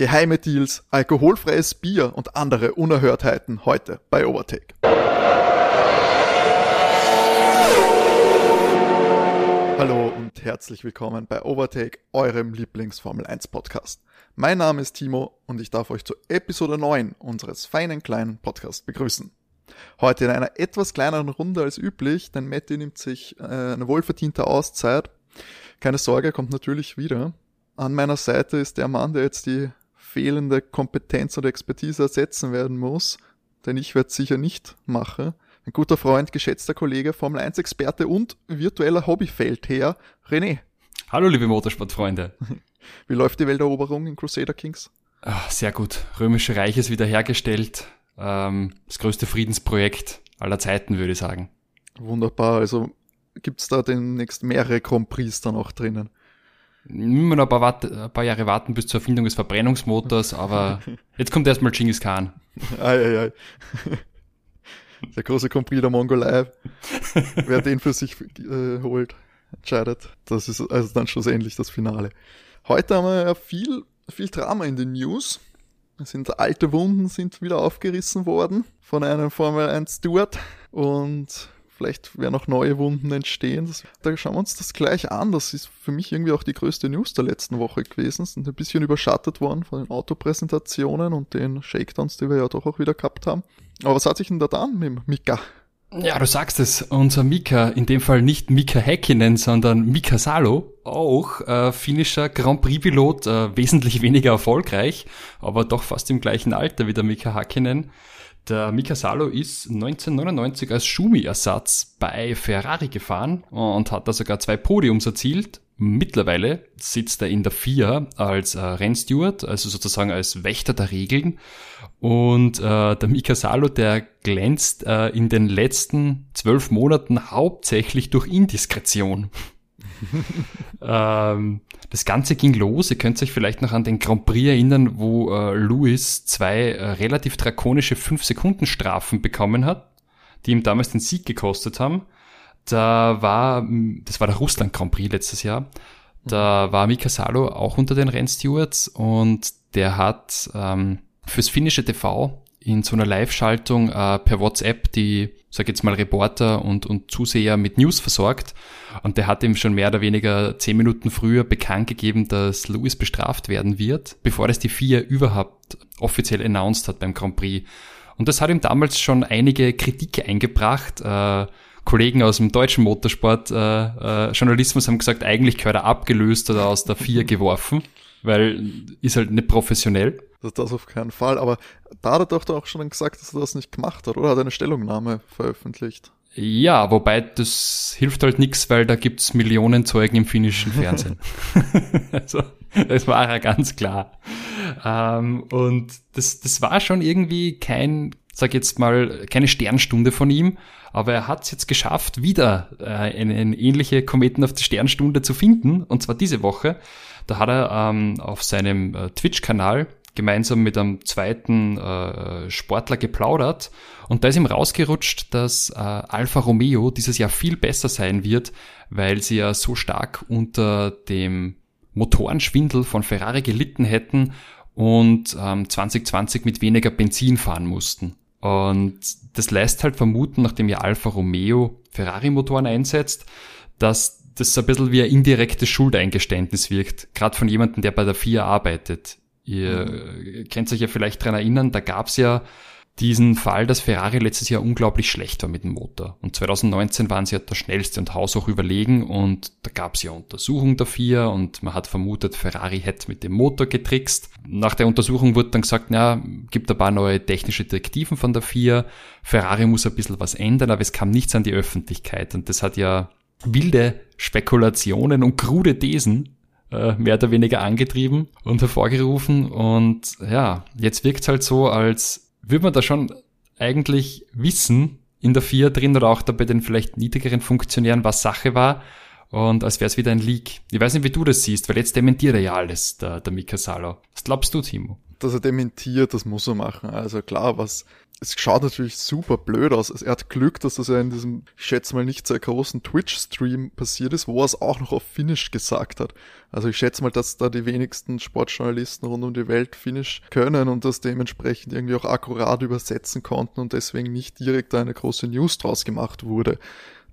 geheime Deals, alkoholfreies Bier und andere Unerhörtheiten heute bei Overtake. Hallo und herzlich willkommen bei Overtake, eurem Lieblings-Formel 1 Podcast. Mein Name ist Timo und ich darf euch zur Episode 9 unseres feinen kleinen Podcasts begrüßen. Heute in einer etwas kleineren Runde als üblich, denn Matti nimmt sich äh, eine wohlverdiente Auszeit. Keine Sorge, kommt natürlich wieder. An meiner Seite ist der Mann, der jetzt die fehlende Kompetenz oder Expertise ersetzen werden muss, denn ich werde sicher nicht machen. Ein guter Freund, geschätzter Kollege, Formel 1 Experte und virtueller Hobbyfeldherr, René. Hallo liebe Motorsportfreunde. Wie läuft die Welteroberung in Crusader Kings? Ach, sehr gut. Römische Reich ist wiederhergestellt. Ähm, das größte Friedensprojekt aller Zeiten, würde ich sagen. Wunderbar. Also gibt's da demnächst mehrere Grand Prix dann auch drinnen? Immer noch ein paar, Wat ein paar Jahre warten bis zur Erfindung des Verbrennungsmotors, aber jetzt kommt erstmal Genghis Khan. Ei, ei, ei. Der große Compris der Mongolei. Wer den für sich äh, holt, entscheidet. Das ist also dann schlussendlich das Finale. Heute haben wir ja viel, viel Drama in den News. Es sind alte Wunden sind wieder aufgerissen worden von einem Formel 1 Steward und Vielleicht werden auch neue Wunden entstehen. Das, da schauen wir uns das gleich an. Das ist für mich irgendwie auch die größte News der letzten Woche gewesen. Sind ein bisschen überschattet worden von den Autopräsentationen und den Shakedowns, die wir ja doch auch wieder gehabt haben. Aber was hat sich denn da dann mit Mika? Ja, du sagst es, unser Mika, in dem Fall nicht Mika Häkkinen, sondern Mika Salo, auch äh, finnischer Grand Prix-Pilot, äh, wesentlich weniger erfolgreich, aber doch fast im gleichen Alter wie der Mika Häkkinen. Der Mika Salo ist 1999 als Schumi-Ersatz bei Ferrari gefahren und hat da sogar zwei Podiums erzielt. Mittlerweile sitzt er in der FIA als äh, Rennsteward, also sozusagen als Wächter der Regeln. Und äh, der Mika Salo, der glänzt äh, in den letzten zwölf Monaten hauptsächlich durch Indiskretion. ähm, das Ganze ging los. Ihr könnt euch vielleicht noch an den Grand Prix erinnern, wo äh, Lewis zwei äh, relativ drakonische 5-Sekunden-Strafen bekommen hat, die ihm damals den Sieg gekostet haben. Da war, das war der Russland Grand Prix letztes Jahr. Da war Mika Salo auch unter den Rennstewards und der hat ähm, fürs finnische TV in so einer Live-Schaltung äh, per WhatsApp die, sag jetzt mal, Reporter und, und Zuseher mit News versorgt. Und der hat ihm schon mehr oder weniger zehn Minuten früher bekannt gegeben, dass Lewis bestraft werden wird, bevor das die vier überhaupt offiziell announced hat beim Grand Prix. Und das hat ihm damals schon einige Kritik eingebracht. Äh, Kollegen aus dem deutschen Motorsport, äh, äh, Journalismus haben gesagt, eigentlich gehört er abgelöst oder aus der vier geworfen, weil ist halt nicht professionell. Das, das auf keinen Fall. Aber da hat er doch auch schon gesagt, dass er das nicht gemacht hat, oder? Hat eine Stellungnahme veröffentlicht? Ja, wobei das hilft halt nichts, weil da gibt's Millionen Zeugen im finnischen Fernsehen. also, das war ja ganz klar. Ähm, und das, das war schon irgendwie kein, sag jetzt mal, keine Sternstunde von ihm, aber er hat es jetzt geschafft, wieder äh, eine, eine ähnliche Kometen auf die Sternstunde zu finden, und zwar diese Woche. Da hat er ähm, auf seinem äh, Twitch-Kanal gemeinsam mit einem zweiten äh, Sportler geplaudert und da ist ihm rausgerutscht, dass äh, Alfa Romeo dieses Jahr viel besser sein wird, weil sie ja so stark unter dem Motorenschwindel von Ferrari gelitten hätten und ähm, 2020 mit weniger Benzin fahren mussten. Und das lässt halt vermuten, nachdem ja Alfa Romeo Ferrari-Motoren einsetzt, dass das ein bisschen wie ein indirektes Schuldeingeständnis wirkt, gerade von jemandem, der bei der FIA arbeitet. Ihr mhm. könnt euch ja vielleicht dran erinnern, da gab's ja diesen Fall, dass Ferrari letztes Jahr unglaublich schlecht war mit dem Motor. Und 2019 waren sie ja der schnellste und haushoch überlegen und da gab's ja Untersuchungen dafür und man hat vermutet, Ferrari hätte mit dem Motor getrickst. Nach der Untersuchung wurde dann gesagt, ja, gibt ein paar neue technische Direktiven von der FIA, Ferrari muss ein bisschen was ändern, aber es kam nichts an die Öffentlichkeit und das hat ja wilde Spekulationen und krude Thesen äh, mehr oder weniger angetrieben und hervorgerufen. Und ja, jetzt wirkt es halt so, als würde man da schon eigentlich wissen, in der vier drin oder auch da bei den vielleicht niedrigeren Funktionären, was Sache war. Und als wäre es wieder ein Leak. Ich weiß nicht, wie du das siehst, weil jetzt dementiert er ja alles, der, der Mika Salo. Was glaubst du, Timo? Dass er dementiert, das muss er machen. Also klar, was es schaut natürlich super blöd aus. Er hat Glück, dass das ja in diesem, ich schätze mal, nicht sehr großen Twitch-Stream passiert ist, wo er es auch noch auf Finnish gesagt hat. Also ich schätze mal, dass da die wenigsten Sportjournalisten rund um die Welt Finnish können und das dementsprechend irgendwie auch akkurat übersetzen konnten und deswegen nicht direkt eine große News draus gemacht wurde.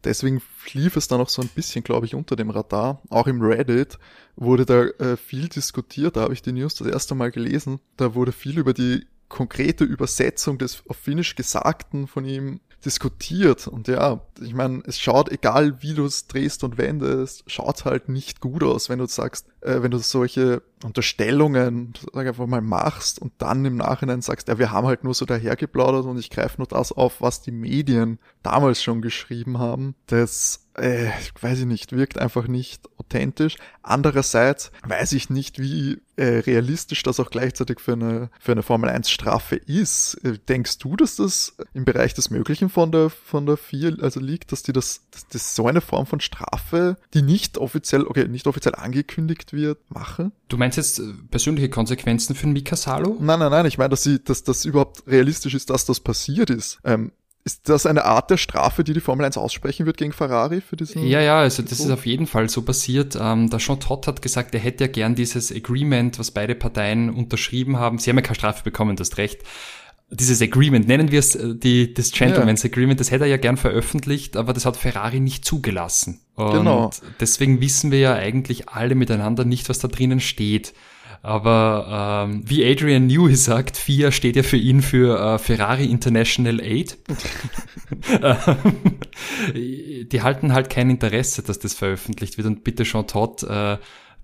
Deswegen lief es dann auch so ein bisschen, glaube ich, unter dem Radar. Auch im Reddit wurde da äh, viel diskutiert. Da habe ich die News das erste Mal gelesen. Da wurde viel über die konkrete Übersetzung des auf Finnisch Gesagten von ihm diskutiert. Und ja, ich meine, es schaut, egal wie du es drehst und wendest, schaut halt nicht gut aus, wenn du sagst, äh, wenn du solche Unterstellungen sag einfach mal machst und dann im Nachhinein sagst, ja, wir haben halt nur so dahergeplaudert und ich greife nur das auf, was die Medien damals schon geschrieben haben. Das, äh, weiß ich nicht, wirkt einfach nicht authentisch. Andererseits weiß ich nicht, wie äh, realistisch das auch gleichzeitig für eine, für eine Formel 1 Strafe ist. Äh, denkst du, dass das im Bereich des Möglichen von der, von der 4, also liegt, dass die das, dass das so eine Form von Strafe, die nicht offiziell, okay, nicht offiziell angekündigt wird, machen? Du meinst jetzt äh, persönliche Konsequenzen für Mika Salo? Nein, nein, nein, ich meine, dass sie, dass das überhaupt realistisch ist, dass das passiert ist. Ähm, ist das eine Art der Strafe, die die Formel 1 aussprechen wird gegen Ferrari für diesen? Ja, ja, also das ist auf jeden Fall so passiert. Ähm, der Jean Todt hat gesagt, er hätte ja gern dieses Agreement, was beide Parteien unterschrieben haben. Sie haben ja keine Strafe bekommen, das Recht. Dieses Agreement, nennen wir es äh, die, das Gentleman's ja. Agreement, das hätte er ja gern veröffentlicht, aber das hat Ferrari nicht zugelassen. Und genau. deswegen wissen wir ja eigentlich alle miteinander nicht, was da drinnen steht. Aber ähm, wie Adrian Newey sagt, FIA steht ja für ihn für äh, Ferrari International Aid. die halten halt kein Interesse, dass das veröffentlicht wird. Und bitte Jean Todt, äh,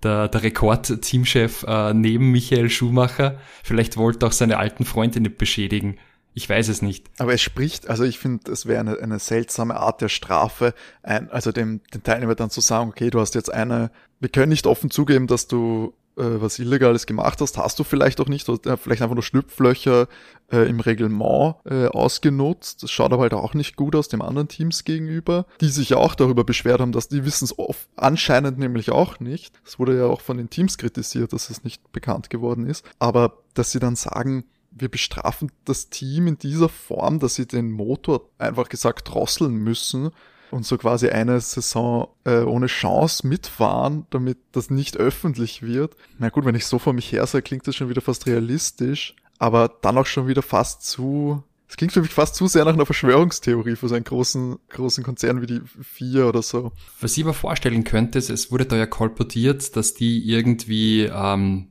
der, der Rekord-Teamchef äh, neben Michael Schumacher, vielleicht wollte auch seine alten Freunde nicht beschädigen. Ich weiß es nicht. Aber es spricht, also ich finde, es wäre eine, eine seltsame Art der Strafe, ein, also dem, den Teilnehmer dann zu sagen, okay, du hast jetzt eine, wir können nicht offen zugeben, dass du was Illegales gemacht hast, hast du vielleicht auch nicht, oder vielleicht einfach nur Schlupflöcher äh, im Reglement äh, ausgenutzt. Das schaut aber halt auch nicht gut aus dem anderen Teams gegenüber, die sich auch darüber beschwert haben, dass die wissen es anscheinend nämlich auch nicht. Es wurde ja auch von den Teams kritisiert, dass es nicht bekannt geworden ist. Aber dass sie dann sagen, wir bestrafen das Team in dieser Form, dass sie den Motor einfach gesagt drosseln müssen, und so quasi eine Saison äh, ohne Chance mitfahren, damit das nicht öffentlich wird. Na gut, wenn ich so vor mich her sage, klingt das schon wieder fast realistisch, aber dann auch schon wieder fast zu es klingt für mich fast zu sehr nach einer Verschwörungstheorie für so einen großen, großen Konzern wie die Vier oder so. Was ich mir vorstellen könnte, ist, es wurde da ja kolportiert, dass die irgendwie ähm,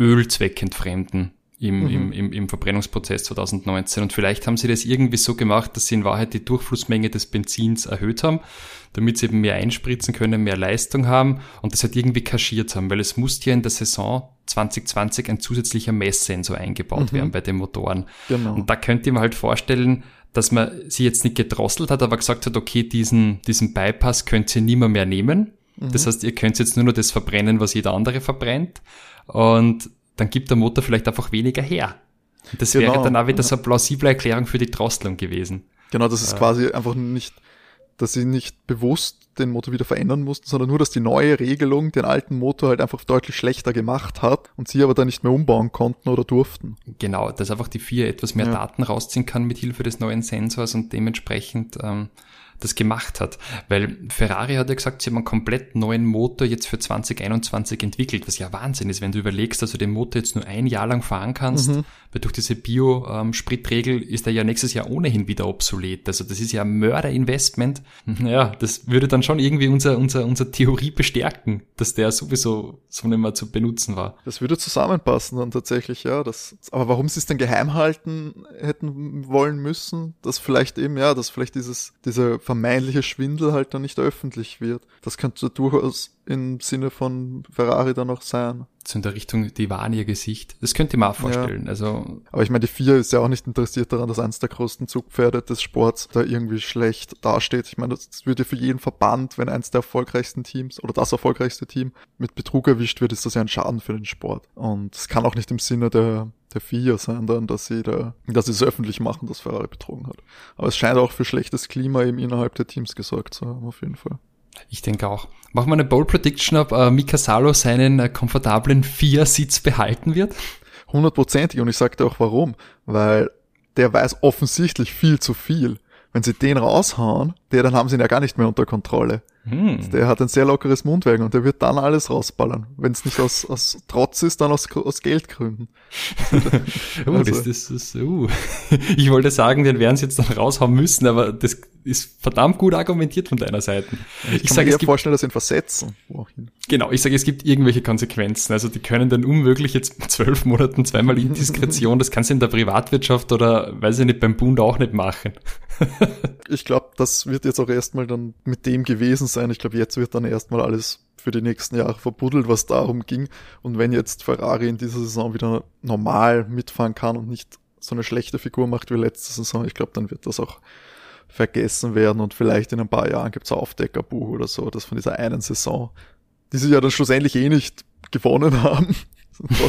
Öl zweckentfremden im, mhm. im, im, im Verbrennungsprozess 2019. Und vielleicht haben sie das irgendwie so gemacht, dass sie in Wahrheit die Durchflussmenge des Benzins erhöht haben, damit sie eben mehr einspritzen können, mehr Leistung haben und das halt irgendwie kaschiert haben, weil es musste ja in der Saison 2020 ein zusätzlicher Messsensor eingebaut mhm. werden bei den Motoren. Genau. Und da könnt ihr mir halt vorstellen, dass man sie jetzt nicht gedrosselt hat, aber gesagt hat, okay, diesen, diesen Bypass könnt ihr nimmer mehr nehmen. Mhm. Das heißt, ihr könnt jetzt nur noch das verbrennen, was jeder andere verbrennt. Und dann gibt der Motor vielleicht einfach weniger her. Das genau. wäre dann auch wieder so eine plausible Erklärung für die Drosselung gewesen. Genau, das ist äh, quasi einfach nicht, dass sie nicht bewusst den Motor wieder verändern mussten, sondern nur, dass die neue Regelung den alten Motor halt einfach deutlich schlechter gemacht hat und sie aber dann nicht mehr umbauen konnten oder durften. Genau, dass einfach die vier etwas mehr ja. Daten rausziehen kann mit Hilfe des neuen Sensors und dementsprechend ähm, das gemacht hat. Weil Ferrari hat ja gesagt, sie haben einen komplett neuen Motor jetzt für 2021 entwickelt, was ja Wahnsinn ist, wenn du überlegst, dass du den Motor jetzt nur ein Jahr lang fahren kannst, mhm. weil durch diese Bio-Spritregel ist er ja nächstes Jahr ohnehin wieder obsolet. Also das ist ja ein Mörderinvestment. Ja, das würde dann schon irgendwie unser, unser, unser Theorie bestärken, dass der sowieso so nicht mehr zu benutzen war. Das würde zusammenpassen dann tatsächlich, ja. Das, aber warum sie es denn geheim halten hätten wollen müssen, dass vielleicht eben, ja, dass vielleicht dieses, diese vermeintliche Schwindel halt dann nicht öffentlich wird. Das könnte durchaus im Sinne von Ferrari dann auch sein. So in der Richtung, die waren ihr Gesicht. Das könnte man auch vorstellen. Ja. Also Aber ich meine, die vier ist ja auch nicht interessiert daran, dass eines der größten Zugpferde des Sports da irgendwie schlecht dasteht. Ich meine, das, würde für jeden Verband, wenn eins der erfolgreichsten Teams oder das erfolgreichste Team mit Betrug erwischt wird, ist das ja ein Schaden für den Sport. Und es kann auch nicht im Sinne der der FIA sein dann, dass sie da, dass sie es öffentlich machen, dass Ferrari betrogen hat. Aber es scheint auch für schlechtes Klima eben innerhalb der Teams gesorgt zu haben, auf jeden Fall. Ich denke auch. Machen wir eine Bold Prediction, ob äh, Mika Salo seinen äh, komfortablen Vier-Sitz behalten wird? Hundertprozentig und ich sagte auch warum, weil der weiß offensichtlich viel zu viel. Wenn sie den raushauen, der, dann haben sie ihn ja gar nicht mehr unter Kontrolle. Hm. Der hat ein sehr lockeres Mundwerk und der wird dann alles rausballern. Wenn es nicht aus, aus Trotz ist, dann aus, aus Geldgründen. oh, also. das, das, das, uh. Ich wollte sagen, den werden sie jetzt dann raushauen müssen, aber das ist verdammt gut argumentiert von deiner Seite. Ich, ich sage, mir gibt, vorstellen, dass sie ihn versetzen. Wohin? Genau, ich sage, es gibt irgendwelche Konsequenzen. Also die können dann unmöglich jetzt zwölf Monaten zweimal Indiskretion, das kannst du in der Privatwirtschaft oder weiß ich nicht, beim Bund auch nicht machen. ich glaube, das wird jetzt auch erstmal dann mit dem gewesen sein. Ich glaube, jetzt wird dann erstmal alles für die nächsten Jahre verbuddelt, was darum ging. Und wenn jetzt Ferrari in dieser Saison wieder normal mitfahren kann und nicht so eine schlechte Figur macht wie letzte Saison, ich glaube, dann wird das auch vergessen werden und vielleicht in ein paar Jahren gibt es Aufdeckerbuch oder so, das von dieser einen Saison, die sie ja dann schlussendlich eh nicht gewonnen haben.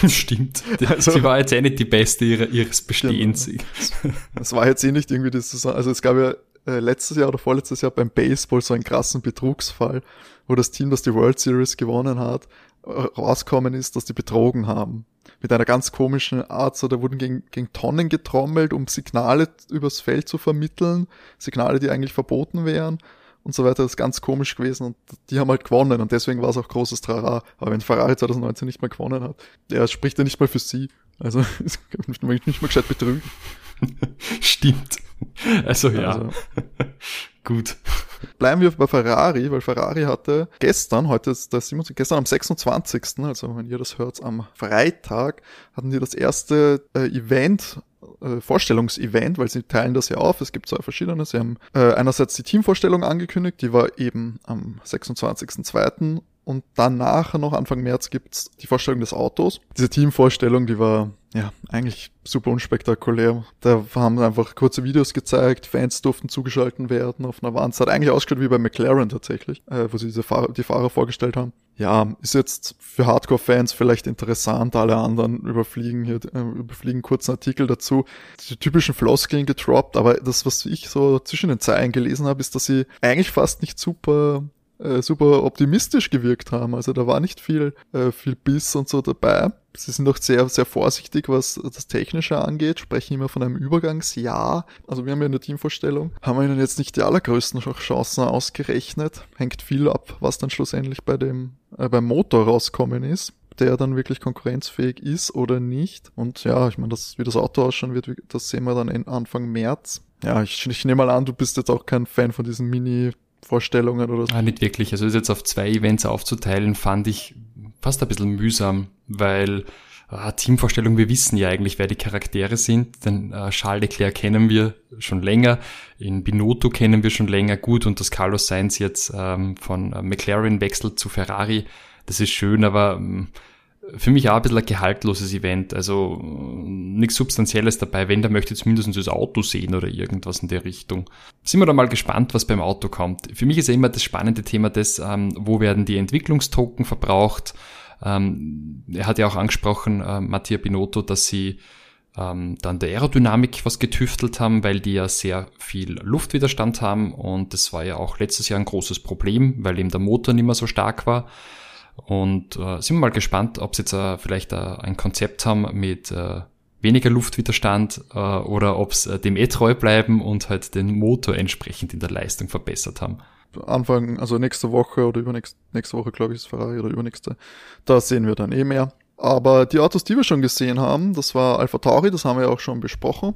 Stimmt. Also, sie war jetzt eh nicht die beste ihres Bestehens. Genau. Es war jetzt eh nicht irgendwie das Saison, also es gab ja äh, letztes Jahr oder vorletztes Jahr beim Baseball so einen krassen Betrugsfall, wo das Team, das die World Series gewonnen hat, äh, rauskommen ist, dass die betrogen haben. Mit einer ganz komischen Art, so da wurden gegen, gegen Tonnen getrommelt, um Signale übers Feld zu vermitteln, Signale, die eigentlich verboten wären und so weiter, das ist ganz komisch gewesen und die haben halt gewonnen und deswegen war es auch großes Trara. Aber wenn Ferrari 2019 nicht mehr gewonnen hat, der spricht ja nicht mal für sie. Also, ich kann mich nicht mal gescheit betrügen. Stimmt. Also ja. Also. Gut. Bleiben wir bei Ferrari, weil Ferrari hatte gestern, heute ist der 27, gestern am 26., also wenn ihr das hört, am Freitag, hatten die das erste äh, Event äh, Vorstellungsevent, weil sie teilen das ja auf. Es gibt zwei verschiedene. Sie haben äh, einerseits die Teamvorstellung angekündigt, die war eben am 26.02. Und danach, noch Anfang März, gibt's die Vorstellung des Autos. Diese Teamvorstellung, die war ja eigentlich super unspektakulär. Da haben einfach kurze Videos gezeigt, Fans durften zugeschalten werden auf einer Wand. Es hat eigentlich ausgeschaut wie bei McLaren tatsächlich, äh, wo sie diese Fahrer, die Fahrer vorgestellt haben. Ja, ist jetzt für Hardcore-Fans vielleicht interessant. Alle anderen überfliegen hier, äh, überfliegen kurzen Artikel dazu. Die typischen Floskeln getroppt, aber das, was ich so zwischen den Zeilen gelesen habe, ist, dass sie eigentlich fast nicht super äh, super optimistisch gewirkt haben. Also da war nicht viel, äh, viel Biss und so dabei. Sie sind auch sehr, sehr vorsichtig, was das Technische angeht, sprechen immer von einem Übergangsjahr. Also wir haben ja eine Teamvorstellung, haben wir ihnen jetzt nicht die allergrößten Chancen ausgerechnet. Hängt viel ab, was dann schlussendlich bei dem, äh, beim Motor rauskommen ist der dann wirklich konkurrenzfähig ist oder nicht. Und ja, ich meine, das, wie das Auto ausschauen wird, das sehen wir dann Anfang März. Ja, ich, ich nehme mal an, du bist jetzt auch kein Fan von diesen Mini Vorstellungen oder so? Ah, nicht wirklich. Also das jetzt auf zwei Events aufzuteilen, fand ich fast ein bisschen mühsam, weil äh, Teamvorstellung, wir wissen ja eigentlich, wer die Charaktere sind, denn äh, Charles Leclerc kennen wir schon länger, in Binotto kennen wir schon länger gut und dass Carlos Sainz jetzt ähm, von äh, McLaren wechselt zu Ferrari, das ist schön, aber ähm, für mich auch ein bisschen ein gehaltloses Event. Also nichts Substanzielles dabei. Wenn, der möchte zumindest das Auto sehen oder irgendwas in der Richtung. Sind wir da mal gespannt, was beim Auto kommt. Für mich ist ja immer das spannende Thema das, ähm, wo werden die Entwicklungstoken verbraucht. Ähm, er hat ja auch angesprochen, äh, Mattia Binotto, dass sie ähm, dann der Aerodynamik was getüftelt haben, weil die ja sehr viel Luftwiderstand haben und das war ja auch letztes Jahr ein großes Problem, weil eben der Motor nicht mehr so stark war. Und äh, sind wir mal gespannt, ob sie jetzt äh, vielleicht äh, ein Konzept haben mit äh, weniger Luftwiderstand äh, oder ob sie äh, dem eh treu bleiben und halt den Motor entsprechend in der Leistung verbessert haben. Anfang, also nächste Woche oder übernächste nächste Woche, glaube ich, ist Ferrari oder übernächste, da sehen wir dann eh mehr. Aber die Autos, die wir schon gesehen haben, das war Alpha Tauri, das haben wir ja auch schon besprochen.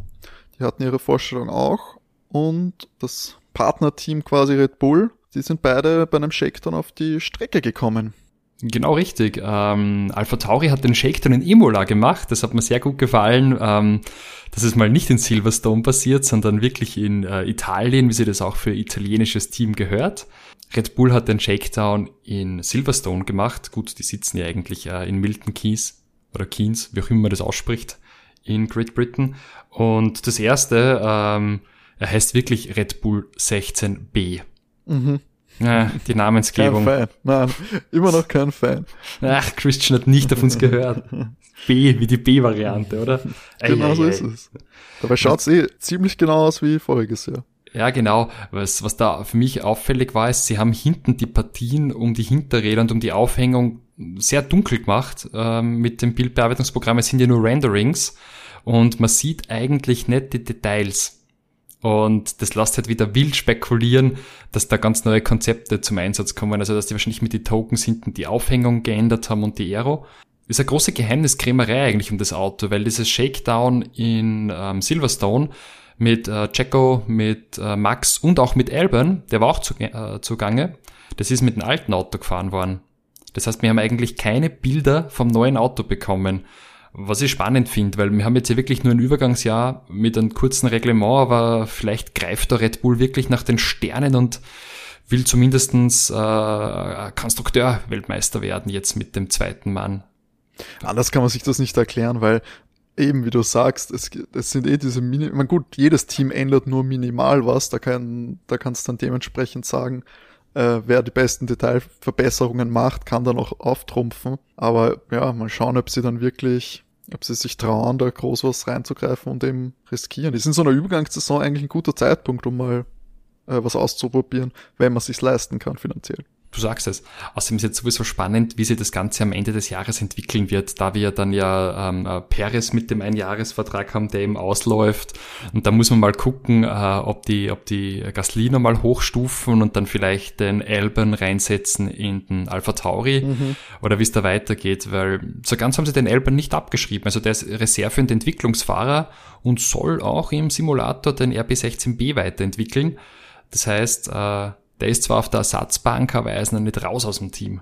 Die hatten ihre Vorstellung auch. Und das Partnerteam quasi Red Bull, die sind beide bei einem Shakedown auf die Strecke gekommen. Genau richtig. Ähm, Alpha Tauri hat den Shakedown in Imola gemacht. Das hat mir sehr gut gefallen, ähm, dass es mal nicht in Silverstone passiert, sondern wirklich in äh, Italien, wie sie das auch für italienisches Team gehört. Red Bull hat den Shakedown in Silverstone gemacht. Gut, die sitzen ja eigentlich äh, in Milton Keys oder Keynes, wie auch immer man das ausspricht, in Great Britain. Und das erste, ähm, er heißt wirklich Red Bull 16b. Mhm. Ja, die Namensgebung. Kein Fan. Nein, immer noch kein Fan. Ach, Christian hat nicht auf uns gehört. B, wie die B-Variante, oder? Genau so ist es. Dabei schaut's eh ziemlich genau aus wie voriges Jahr. Ja, genau. Was, was da für mich auffällig war, ist, sie haben hinten die Partien um die Hinterräder und um die Aufhängung sehr dunkel gemacht ähm, mit dem Bildbearbeitungsprogramm. Es sind ja nur Renderings und man sieht eigentlich nicht die Details. Und das lässt halt wieder wild spekulieren, dass da ganz neue Konzepte zum Einsatz kommen. Also, dass die wahrscheinlich mit den Tokens hinten die Aufhängung geändert haben und die Aero. Ist eine große Geheimniskrämerei eigentlich um das Auto, weil dieses Shakedown in ähm, Silverstone mit äh, Jacko, mit äh, Max und auch mit Alban, der war auch zu, äh, zugange, das ist mit einem alten Auto gefahren worden. Das heißt, wir haben eigentlich keine Bilder vom neuen Auto bekommen. Was ich spannend finde, weil wir haben jetzt ja wirklich nur ein Übergangsjahr mit einem kurzen Reglement, aber vielleicht greift der Red Bull wirklich nach den Sternen und will zumindestens äh, Konstrukteur-Weltmeister werden jetzt mit dem zweiten Mann. Anders kann man sich das nicht erklären, weil eben wie du sagst, es, es sind eh diese Mini, man gut, jedes Team ändert nur minimal was, da kann, da kannst du dann dementsprechend sagen, äh, wer die besten Detailverbesserungen macht, kann dann auch auftrumpfen. Aber ja, mal schauen, ob sie dann wirklich, ob sie sich trauen, da groß was reinzugreifen und eben riskieren. Ist in so einer Übergangssaison eigentlich ein guter Zeitpunkt, um mal äh, was auszuprobieren, wenn man sich's leisten kann finanziell. Du sagst es. Außerdem ist jetzt sowieso spannend, wie sich das Ganze am Ende des Jahres entwickeln wird, da wir dann ja ähm, äh, Perez mit dem Einjahresvertrag haben, der eben ausläuft. Und da muss man mal gucken, äh, ob die, ob die Gasly nochmal hochstufen und dann vielleicht den Alban reinsetzen in den Alpha Tauri mhm. oder wie es da weitergeht, weil so ganz haben sie den Alban nicht abgeschrieben. Also der ist Reserve und Entwicklungsfahrer und soll auch im Simulator den RB16B weiterentwickeln. Das heißt, äh, der ist zwar auf der Ersatzbank, aber er ist noch nicht raus aus dem Team.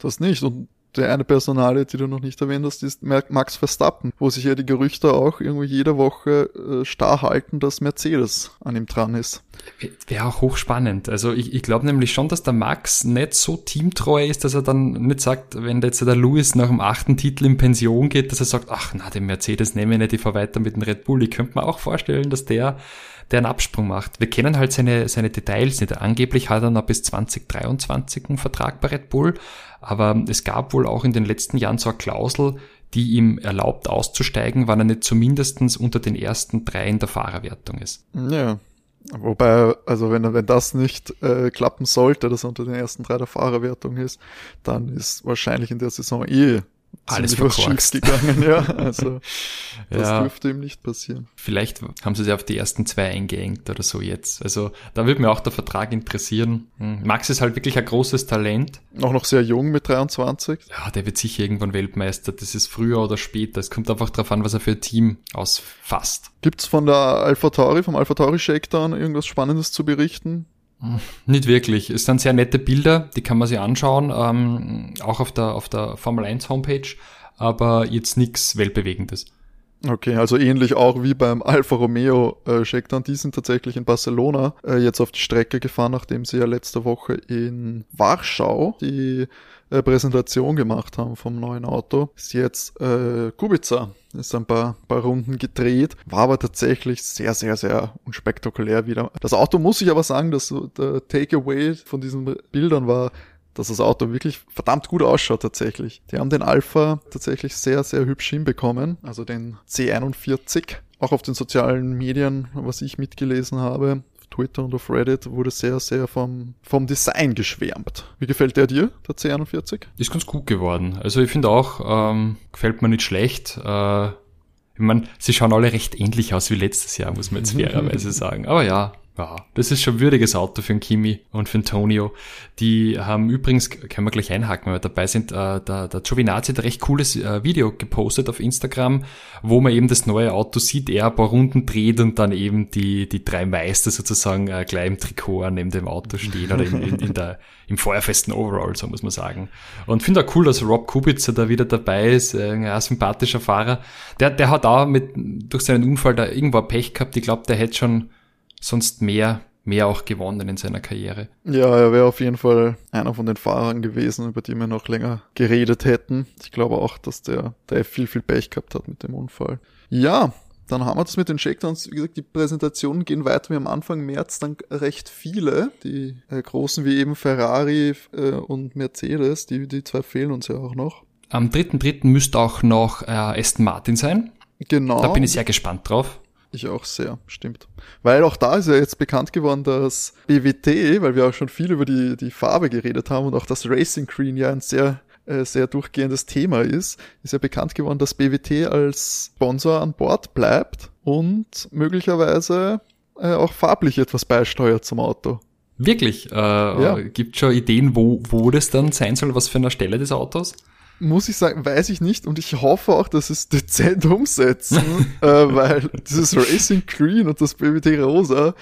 Das nicht. Und der eine Personale, die du noch nicht erwähnt hast, ist Max Verstappen, wo sich ja die Gerüchte auch irgendwie jede Woche äh, starr halten, dass Mercedes an ihm dran ist. Wäre auch hochspannend. Also ich, ich glaube nämlich schon, dass der Max nicht so teamtreu ist, dass er dann nicht sagt, wenn jetzt der Lewis nach dem achten Titel in Pension geht, dass er sagt, ach na, den Mercedes nehme ich nicht, ich fahr weiter mit dem Red Bull. Ich könnte mir auch vorstellen, dass der der einen Absprung macht. Wir kennen halt seine, seine Details nicht. Angeblich hat er noch bis 2023 einen Vertrag bei Red Bull, aber es gab wohl auch in den letzten Jahren so eine Klausel, die ihm erlaubt auszusteigen, wann er nicht zumindestens unter den ersten drei in der Fahrerwertung ist. Ja. Wobei, also wenn, wenn das nicht äh, klappen sollte, dass er unter den ersten drei der Fahrerwertung ist, dann ist wahrscheinlich in der Saison eh alles verkorkst. gegangen, ja. Also das ja. dürfte ihm nicht passieren. Vielleicht haben sie sich auf die ersten zwei eingeengt oder so jetzt. Also da würde mir auch der Vertrag interessieren. Hm, Max ist halt wirklich ein großes Talent. Auch noch sehr jung mit 23. Ja, der wird sicher irgendwann Weltmeister. Das ist früher oder später. Es kommt einfach darauf an, was er für ein Team ausfasst. Gibt's von der Alpha Tauri, vom Alpha Tauri Shakedown irgendwas Spannendes zu berichten? Nicht wirklich. Es sind sehr nette Bilder, die kann man sich anschauen, ähm, auch auf der, auf der Formel 1 Homepage, aber jetzt nichts Weltbewegendes. Okay, also ähnlich auch wie beim Alfa Romeo äh, Shakedown. Die sind tatsächlich in Barcelona äh, jetzt auf die Strecke gefahren, nachdem sie ja letzte Woche in Warschau die äh, Präsentation gemacht haben vom neuen Auto. Ist jetzt äh, Kubica. Ist ein paar, paar Runden gedreht, war aber tatsächlich sehr, sehr, sehr unspektakulär wieder. Das Auto muss ich aber sagen, dass der Takeaway von diesen Bildern war, dass das Auto wirklich verdammt gut ausschaut tatsächlich. Die haben den Alpha tatsächlich sehr, sehr hübsch hinbekommen, also den C41. Auch auf den sozialen Medien, was ich mitgelesen habe, auf Twitter und auf Reddit wurde sehr, sehr vom, vom Design geschwärmt. Wie gefällt der dir, der C41? Ist ganz gut geworden. Also ich finde auch, ähm, gefällt mir nicht schlecht. Äh, ich meine, sie schauen alle recht ähnlich aus wie letztes Jahr, muss man jetzt fairerweise sagen. Aber ja, ja, das ist schon ein würdiges Auto für einen Kimi und für einen Tonio. Die haben übrigens, können wir gleich einhaken, wenn wir dabei sind, äh, der, der Giovinazzi hat ein recht cooles äh, Video gepostet auf Instagram, wo man eben das neue Auto sieht, er ein paar Runden dreht und dann eben die, die drei Meister sozusagen äh, gleich im Trikot neben dem Auto stehen oder in, in, in der, im feuerfesten Overall, so muss man sagen. Und finde auch cool, dass Rob Kubica da wieder dabei ist, äh, ein sympathischer Fahrer. Der, der hat auch mit, durch seinen Unfall da irgendwo Pech gehabt. Ich glaube, der hätte schon sonst mehr, mehr auch gewonnen in seiner Karriere. Ja, er wäre auf jeden Fall einer von den Fahrern gewesen, über die wir noch länger geredet hätten. Ich glaube auch, dass der, der viel, viel Pech gehabt hat mit dem Unfall. Ja, dann haben wir das mit den Shakedowns. Wie gesagt, die Präsentationen gehen weiter. Wir haben Anfang März dann recht viele. Die äh, großen wie eben Ferrari äh, und Mercedes, die, die zwei fehlen uns ja auch noch. Am 3.3. müsste auch noch äh, Aston Martin sein. Genau. Da bin ich sehr gespannt drauf. Ich auch sehr, stimmt. Weil auch da ist ja jetzt bekannt geworden, dass BWT, weil wir auch schon viel über die, die Farbe geredet haben und auch das Racing Green ja ein sehr äh, sehr durchgehendes Thema ist, ist ja bekannt geworden, dass BWT als Sponsor an Bord bleibt und möglicherweise äh, auch farblich etwas beisteuert zum Auto. Wirklich? Äh, ja. Gibt schon Ideen, wo, wo das dann sein soll, was für eine Stelle des Autos? Muss ich sagen, weiß ich nicht und ich hoffe auch, dass es dezent umsetzen, äh, weil dieses Racing Green und das BWT Rosa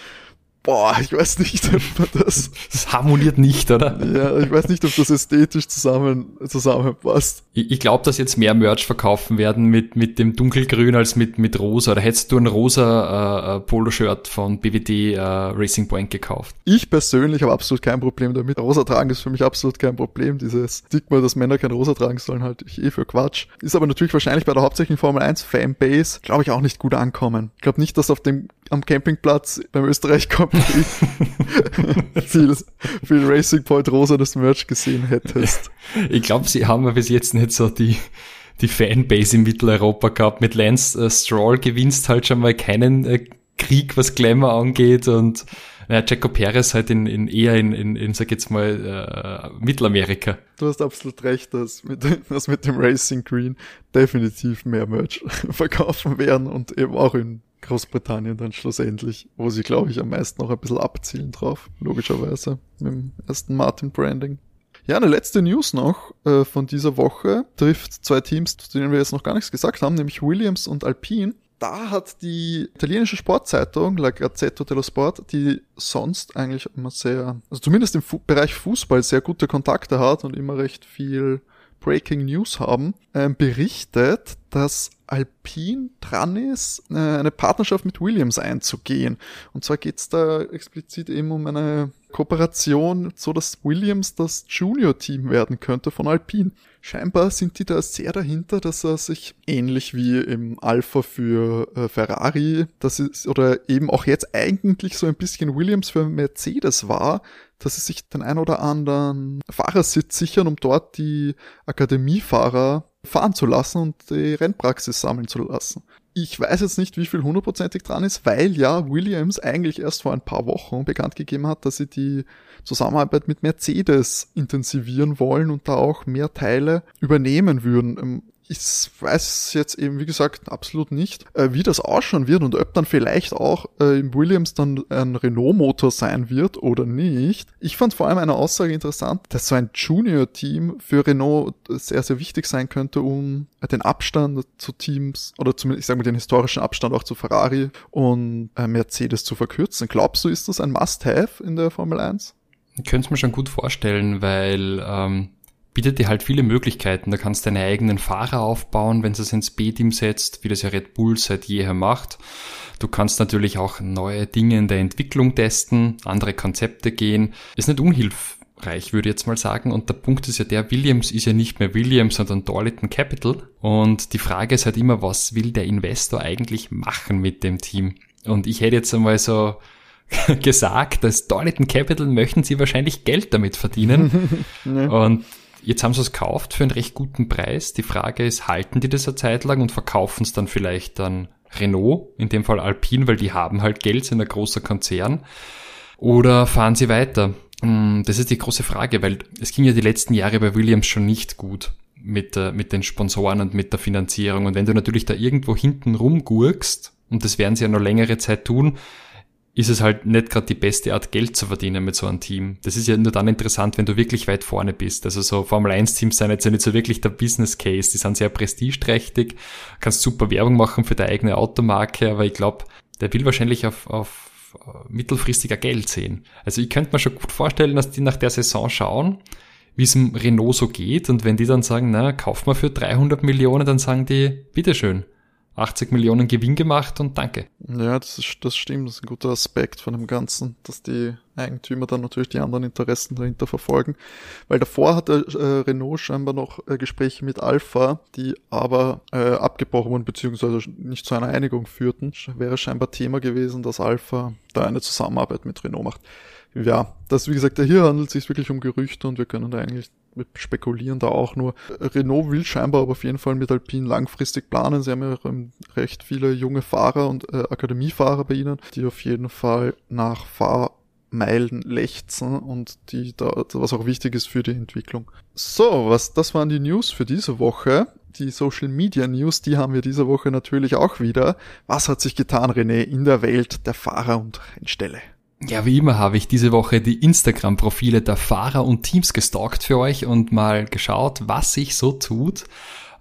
boah, ich weiß nicht, ob man das. Das harmoniert nicht, oder? Ja, ich weiß nicht, ob das ästhetisch zusammen, zusammenpasst. Ich, ich glaube, dass jetzt mehr Merch verkaufen werden mit, mit dem Dunkelgrün als mit, mit Rosa. Oder hättest du ein rosa äh, äh Poloshirt von BWD äh, Racing Point gekauft? Ich persönlich habe absolut kein Problem damit. Rosa tragen ist für mich absolut kein Problem. Dieses Stigma, dass Männer kein Rosa tragen sollen, halt ich eh für Quatsch. Ist aber natürlich wahrscheinlich bei der hauptsächlichen Formel 1 Fanbase, glaube ich, auch nicht gut ankommen. Ich glaube nicht, dass auf dem am Campingplatz beim Österreich kommt viel, viel Racing Point rosa das Merch gesehen hättest. Ich glaube, sie haben ja bis jetzt nicht so die, die Fanbase in Mitteleuropa gehabt. Mit Lance äh, Stroll gewinnst halt schon mal keinen äh, Krieg, was Glamour angeht und naja, Jaco Perez halt in, in eher in, in, in sag jetzt mal, äh, Mittelamerika. Du hast absolut recht, dass mit, dass mit dem Racing Green definitiv mehr Merch verkaufen werden und eben auch in Großbritannien dann schlussendlich, wo sie, glaube ich, am meisten noch ein bisschen abzielen drauf, logischerweise, mit dem ersten Martin-Branding. Ja, eine letzte News noch äh, von dieser Woche trifft zwei Teams, zu denen wir jetzt noch gar nichts gesagt haben, nämlich Williams und Alpine. Da hat die italienische Sportzeitung La Gazzetta dello Sport, die sonst eigentlich immer sehr, also zumindest im Fu Bereich Fußball sehr gute Kontakte hat und immer recht viel Breaking News haben, äh, berichtet, dass Alpine dran ist, äh, eine Partnerschaft mit Williams einzugehen. Und zwar geht es da explizit eben um eine Kooperation, so dass Williams das Junior-Team werden könnte von Alpine. Scheinbar sind die da sehr dahinter, dass er sich ähnlich wie im Alpha für äh, Ferrari, das ist, oder eben auch jetzt eigentlich so ein bisschen Williams für Mercedes war, dass sie sich den ein oder anderen Fahrersitz sichern, um dort die Akademiefahrer fahren zu lassen und die Rennpraxis sammeln zu lassen. Ich weiß jetzt nicht, wie viel hundertprozentig dran ist, weil ja Williams eigentlich erst vor ein paar Wochen bekannt gegeben hat, dass sie die Zusammenarbeit mit Mercedes intensivieren wollen und da auch mehr Teile übernehmen würden. Ich weiß jetzt eben, wie gesagt, absolut nicht, äh, wie das ausschauen wird und ob dann vielleicht auch äh, im Williams dann ein Renault-Motor sein wird oder nicht. Ich fand vor allem eine Aussage interessant, dass so ein Junior-Team für Renault sehr, sehr wichtig sein könnte, um den Abstand zu Teams oder zumindest, ich sage mal, den historischen Abstand auch zu Ferrari und äh, Mercedes zu verkürzen. Glaubst du, ist das ein Must-Have in der Formel 1? Ich könnte es mir schon gut vorstellen, weil ähm, bietet dir halt viele Möglichkeiten. Da kannst du deine eigenen Fahrer aufbauen, wenn du es ins B-Team setzt, wie das ja Red Bull seit jeher macht. Du kannst natürlich auch neue Dinge in der Entwicklung testen, andere Konzepte gehen. Ist nicht unhilfreich, würde ich jetzt mal sagen. Und der Punkt ist ja der, Williams ist ja nicht mehr Williams, sondern Darlington Capital. Und die Frage ist halt immer, was will der Investor eigentlich machen mit dem Team? Und ich hätte jetzt einmal so gesagt, dass Darlington Capital möchten sie wahrscheinlich Geld damit verdienen. ja. Und Jetzt haben sie es gekauft für einen recht guten Preis. Die Frage ist, halten die das eine Zeit lang und verkaufen es dann vielleicht dann Renault, in dem Fall Alpine, weil die haben halt Geld, sind ein großer Konzern. Oder fahren sie weiter? Hm, das ist die große Frage, weil es ging ja die letzten Jahre bei Williams schon nicht gut mit, äh, mit den Sponsoren und mit der Finanzierung. Und wenn du natürlich da irgendwo hinten rumgurkst, und das werden sie ja noch längere Zeit tun, ist es halt nicht gerade die beste Art, Geld zu verdienen mit so einem Team. Das ist ja nur dann interessant, wenn du wirklich weit vorne bist. Also so Formel 1 Teams sind jetzt ja nicht so wirklich der Business Case. Die sind sehr prestigeträchtig, kannst super Werbung machen für deine eigene Automarke, aber ich glaube, der will wahrscheinlich auf, auf mittelfristiger Geld sehen. Also ich könnte mir schon gut vorstellen, dass die nach der Saison schauen, wie es im Renault so geht und wenn die dann sagen, na, kauf mal für 300 Millionen, dann sagen die, bitteschön 80 Millionen Gewinn gemacht und danke. Ja, das, ist, das stimmt, das ist ein guter Aspekt von dem Ganzen, dass die Eigentümer dann natürlich die anderen Interessen dahinter verfolgen. Weil davor hatte äh, Renault scheinbar noch äh, Gespräche mit Alpha, die aber äh, abgebrochen wurden, beziehungsweise nicht zu einer Einigung führten. Wäre scheinbar Thema gewesen, dass Alpha da eine Zusammenarbeit mit Renault macht. Ja, das wie gesagt, hier handelt es sich wirklich um Gerüchte und wir können da eigentlich spekulieren da auch nur. Renault will scheinbar aber auf jeden Fall mit Alpine langfristig planen. Sie haben ja recht viele junge Fahrer und äh, Akademiefahrer bei ihnen, die auf jeden Fall nach Fahr Meilen lechzen und die da, was auch wichtig ist für die Entwicklung. So, was, das waren die News für diese Woche. Die Social Media News, die haben wir diese Woche natürlich auch wieder. Was hat sich getan, René, in der Welt der Fahrer und Rennställe? Ja, wie immer habe ich diese Woche die Instagram-Profile der Fahrer und Teams gestalkt für euch und mal geschaut, was sich so tut.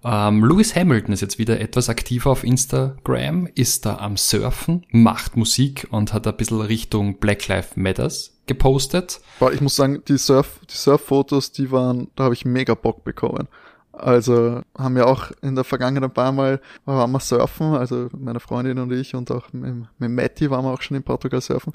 Ähm, Lewis Hamilton ist jetzt wieder etwas aktiver auf Instagram, ist da am Surfen, macht Musik und hat ein bisschen Richtung Black Lives Matters gepostet. Ich muss sagen, die Surf, die Surf-Fotos, die waren, da habe ich mega Bock bekommen. Also haben wir auch in der Vergangenheit ein paar Mal waren wir surfen, also meine Freundin und ich und auch mit, mit Matti waren wir auch schon in Portugal surfen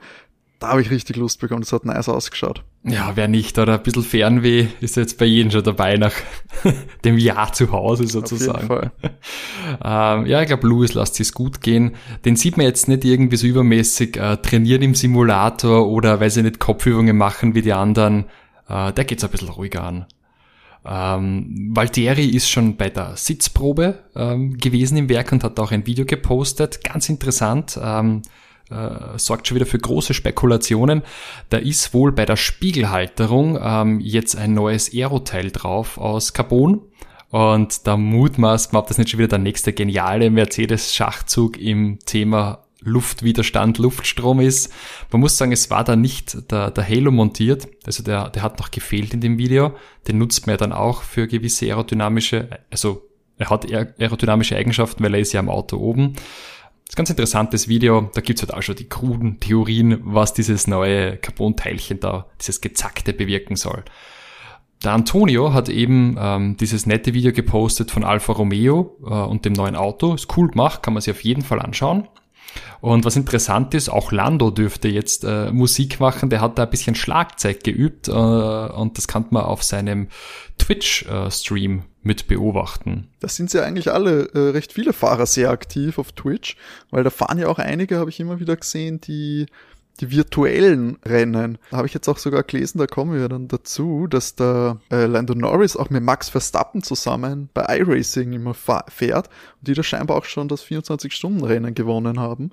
da habe ich richtig Lust bekommen. Das hat nice ausgeschaut. Ja, wer nicht, oder ein bisschen Fernweh ist jetzt bei jedem schon dabei nach dem Jahr zu Hause sozusagen. Auf jeden Fall. ähm, ja, ich glaube, Louis lässt sich's gut gehen. Den sieht man jetzt nicht irgendwie so übermäßig äh, trainieren im Simulator oder weil sie nicht Kopfübungen machen wie die anderen. Äh, der geht's ein bisschen ruhiger an. Ähm, Valtteri ist schon bei der Sitzprobe ähm, gewesen im Werk und hat auch ein Video gepostet. Ganz interessant. Ähm, äh, sorgt schon wieder für große Spekulationen. Da ist wohl bei der Spiegelhalterung ähm, jetzt ein neues Aeroteil drauf aus Carbon. Und da mutmaßt man, ob das nicht schon wieder der nächste geniale Mercedes-Schachzug im Thema Luftwiderstand, Luftstrom ist. Man muss sagen, es war da nicht der, der Halo montiert, also der, der hat noch gefehlt in dem Video. Den nutzt man ja dann auch für gewisse aerodynamische, also er hat aerodynamische Eigenschaften, weil er ist ja am Auto oben. Das ist ganz interessantes Video. Da gibt's halt auch schon die kruden Theorien, was dieses neue Carbon-Teilchen da, dieses Gezackte bewirken soll. Der Antonio hat eben ähm, dieses nette Video gepostet von Alfa Romeo äh, und dem neuen Auto. Ist cool gemacht, kann man sich auf jeden Fall anschauen. Und was interessant ist, auch Lando dürfte jetzt äh, Musik machen. Der hat da ein bisschen Schlagzeug geübt äh, und das kann man auf seinem Twitch-Stream äh, mit beobachten. Da sind ja eigentlich alle äh, recht viele Fahrer sehr aktiv auf Twitch, weil da fahren ja auch einige, habe ich immer wieder gesehen, die die virtuellen Rennen. Da habe ich jetzt auch sogar gelesen, da kommen wir dann dazu, dass der äh, Lando Norris auch mit Max Verstappen zusammen bei iRacing immer fährt und die da scheinbar auch schon das 24-Stunden-Rennen gewonnen haben.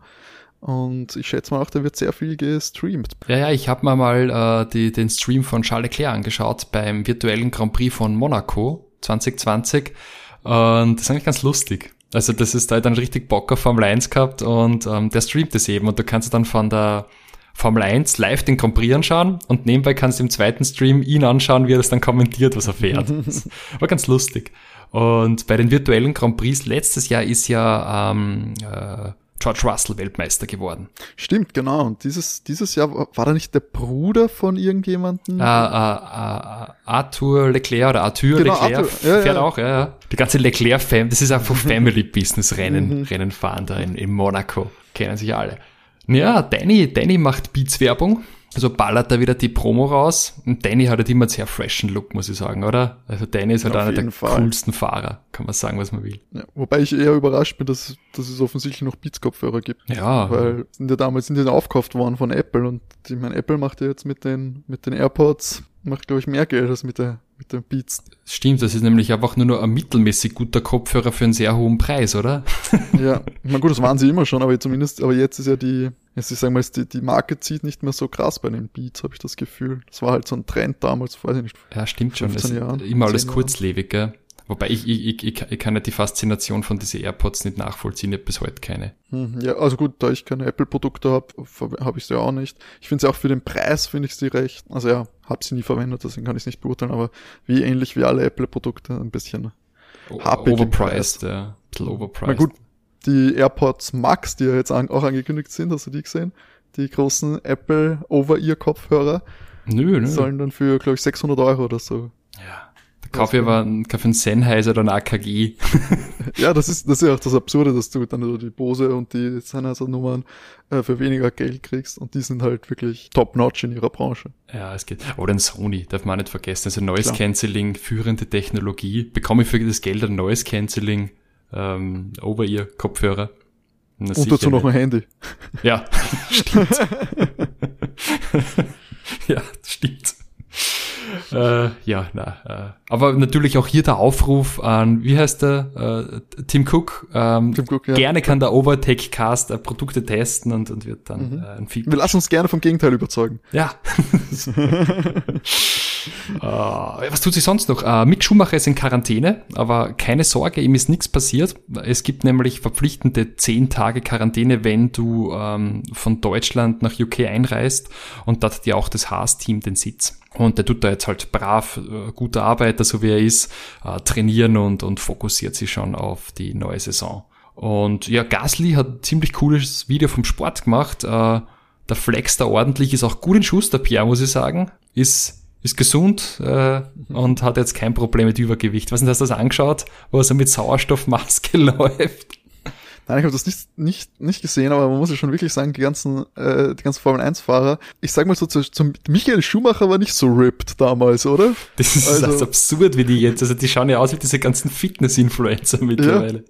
Und ich schätze mal auch, da wird sehr viel gestreamt. Ja, ja, ich habe mir mal äh, die, den Stream von Charles Leclerc angeschaut beim virtuellen Grand Prix von Monaco 2020 und das ist eigentlich ganz lustig. Also das ist da dann richtig Bock auf Formel 1 gehabt und ähm, der streamt es eben und du kannst dann von der Formel 1 live den Grand Prix anschauen und nebenbei kannst du im zweiten Stream ihn anschauen, wie er das dann kommentiert, was er fährt. war ganz lustig. Und bei den virtuellen Grand Prix letztes Jahr ist ja ähm, äh, George Russell Weltmeister geworden. Stimmt, genau. Und dieses, dieses Jahr war, da nicht der Bruder von irgendjemandem? Uh, uh, uh, Arthur Leclerc oder Arthur genau, Leclerc Arthur, ja, fährt ja. auch, ja, ja. Die ganze Leclerc-Fam, das ist einfach Family-Business-Rennen, mhm. Rennen fahren da in, in Monaco. Kennen sich alle. Ja, Danny, Danny macht Beats-Werbung. Also ballert da wieder die Promo raus. Und Danny hat halt immer einen sehr freshen Look, muss ich sagen, oder? Also Danny ist halt Auf einer der Fall. coolsten Fahrer, kann man sagen, was man will. Ja, wobei ich eher überrascht bin, dass, dass es offensichtlich noch Beats-Kopfhörer gibt. Ja. Weil sind ja damals sind die aufgekauft worden von Apple und ich meine, Apple macht ja jetzt mit den, mit den AirPods, macht glaube ich mehr Geld als mit der, mit den Beats. Stimmt, das ist nämlich einfach nur noch ein mittelmäßig guter Kopfhörer für einen sehr hohen Preis, oder? ja, meine, gut, das waren sie immer schon, aber zumindest, aber jetzt ist ja die, jetzt ist, sagen wir, die, die Marke zieht nicht mehr so krass bei den Beats, habe ich das Gefühl. Das war halt so ein Trend damals, weiß ich nicht. Ja, stimmt schon. Das Jahren, immer alles kurzlebig, gell? Wobei ich, ich, ich, ich kann ja die Faszination von diesen AirPods nicht nachvollziehen, ich bis heute keine. Hm, ja, also gut, da ich keine Apple-Produkte habe, habe ich sie auch nicht. Ich finde sie auch für den Preis, finde ich sie recht. Also ja, habe sie nie verwendet, deswegen kann ich es nicht beurteilen, aber wie ähnlich wie alle Apple-Produkte, ein bisschen. Overpriced, ja. Ein bisschen overpriced. Na gut, die AirPods Max, die ja jetzt auch angekündigt sind, hast du die gesehen? Die großen Apple Over-Ear-Kopfhörer. Nö, nö. Sollen dann für, glaube ich, 600 Euro oder so. Ja Kauf ich aber einen, kauf einen Sennheiser oder ein AKG. ja, das ist, das ist ja auch das Absurde, dass du dann die Bose und die Sennheiser-Nummern äh, für weniger Geld kriegst und die sind halt wirklich top-notch in ihrer Branche. Ja, es geht. Oder ein Sony, darf man nicht vergessen. Also Noise Cancelling, führende Technologie. Bekomme ich für das Geld ein Noise Cancelling ähm, Over-Ear-Kopfhörer. Und dazu noch ein Handy. Ja, stimmt. ja, stimmt. äh, ja, na, äh, aber natürlich auch hier der Aufruf an, wie heißt der, äh, Tim Cook. Ähm, Tim Cook ja. Gerne kann der Overtake Cast äh, Produkte testen und, und wird dann mhm. äh, ein Feedback. Wir lassen uns gerne vom Gegenteil überzeugen. Ja. Äh, was tut sich sonst noch? Äh, Mick Schumacher ist in Quarantäne, aber keine Sorge, ihm ist nichts passiert. Es gibt nämlich verpflichtende 10 Tage Quarantäne, wenn du ähm, von Deutschland nach UK einreist und dort hat ja auch das Haas-Team den Sitz. Und der tut da jetzt halt brav, äh, guter Arbeiter, so wie er ist, äh, trainieren und, und fokussiert sich schon auf die neue Saison. Und ja, Gasly hat ein ziemlich cooles Video vom Sport gemacht. Äh, der Flex da ordentlich, ist auch gut in Schuss, der Pierre, muss ich sagen. Ist, ist gesund äh, und hat jetzt kein Problem mit Übergewicht. Was denn, hast du das angeschaut, wo er so mit Sauerstoffmaske läuft? Nein, ich habe das nicht, nicht, nicht gesehen, aber man muss ja schon wirklich sagen, die ganzen, äh, die ganzen Formel 1-Fahrer, ich sag mal so, zu, zum Michael Schumacher war nicht so ripped damals, oder? Das ist also, das absurd, wie die jetzt, also die schauen ja aus wie diese ganzen Fitness-Influencer mittlerweile. Ja.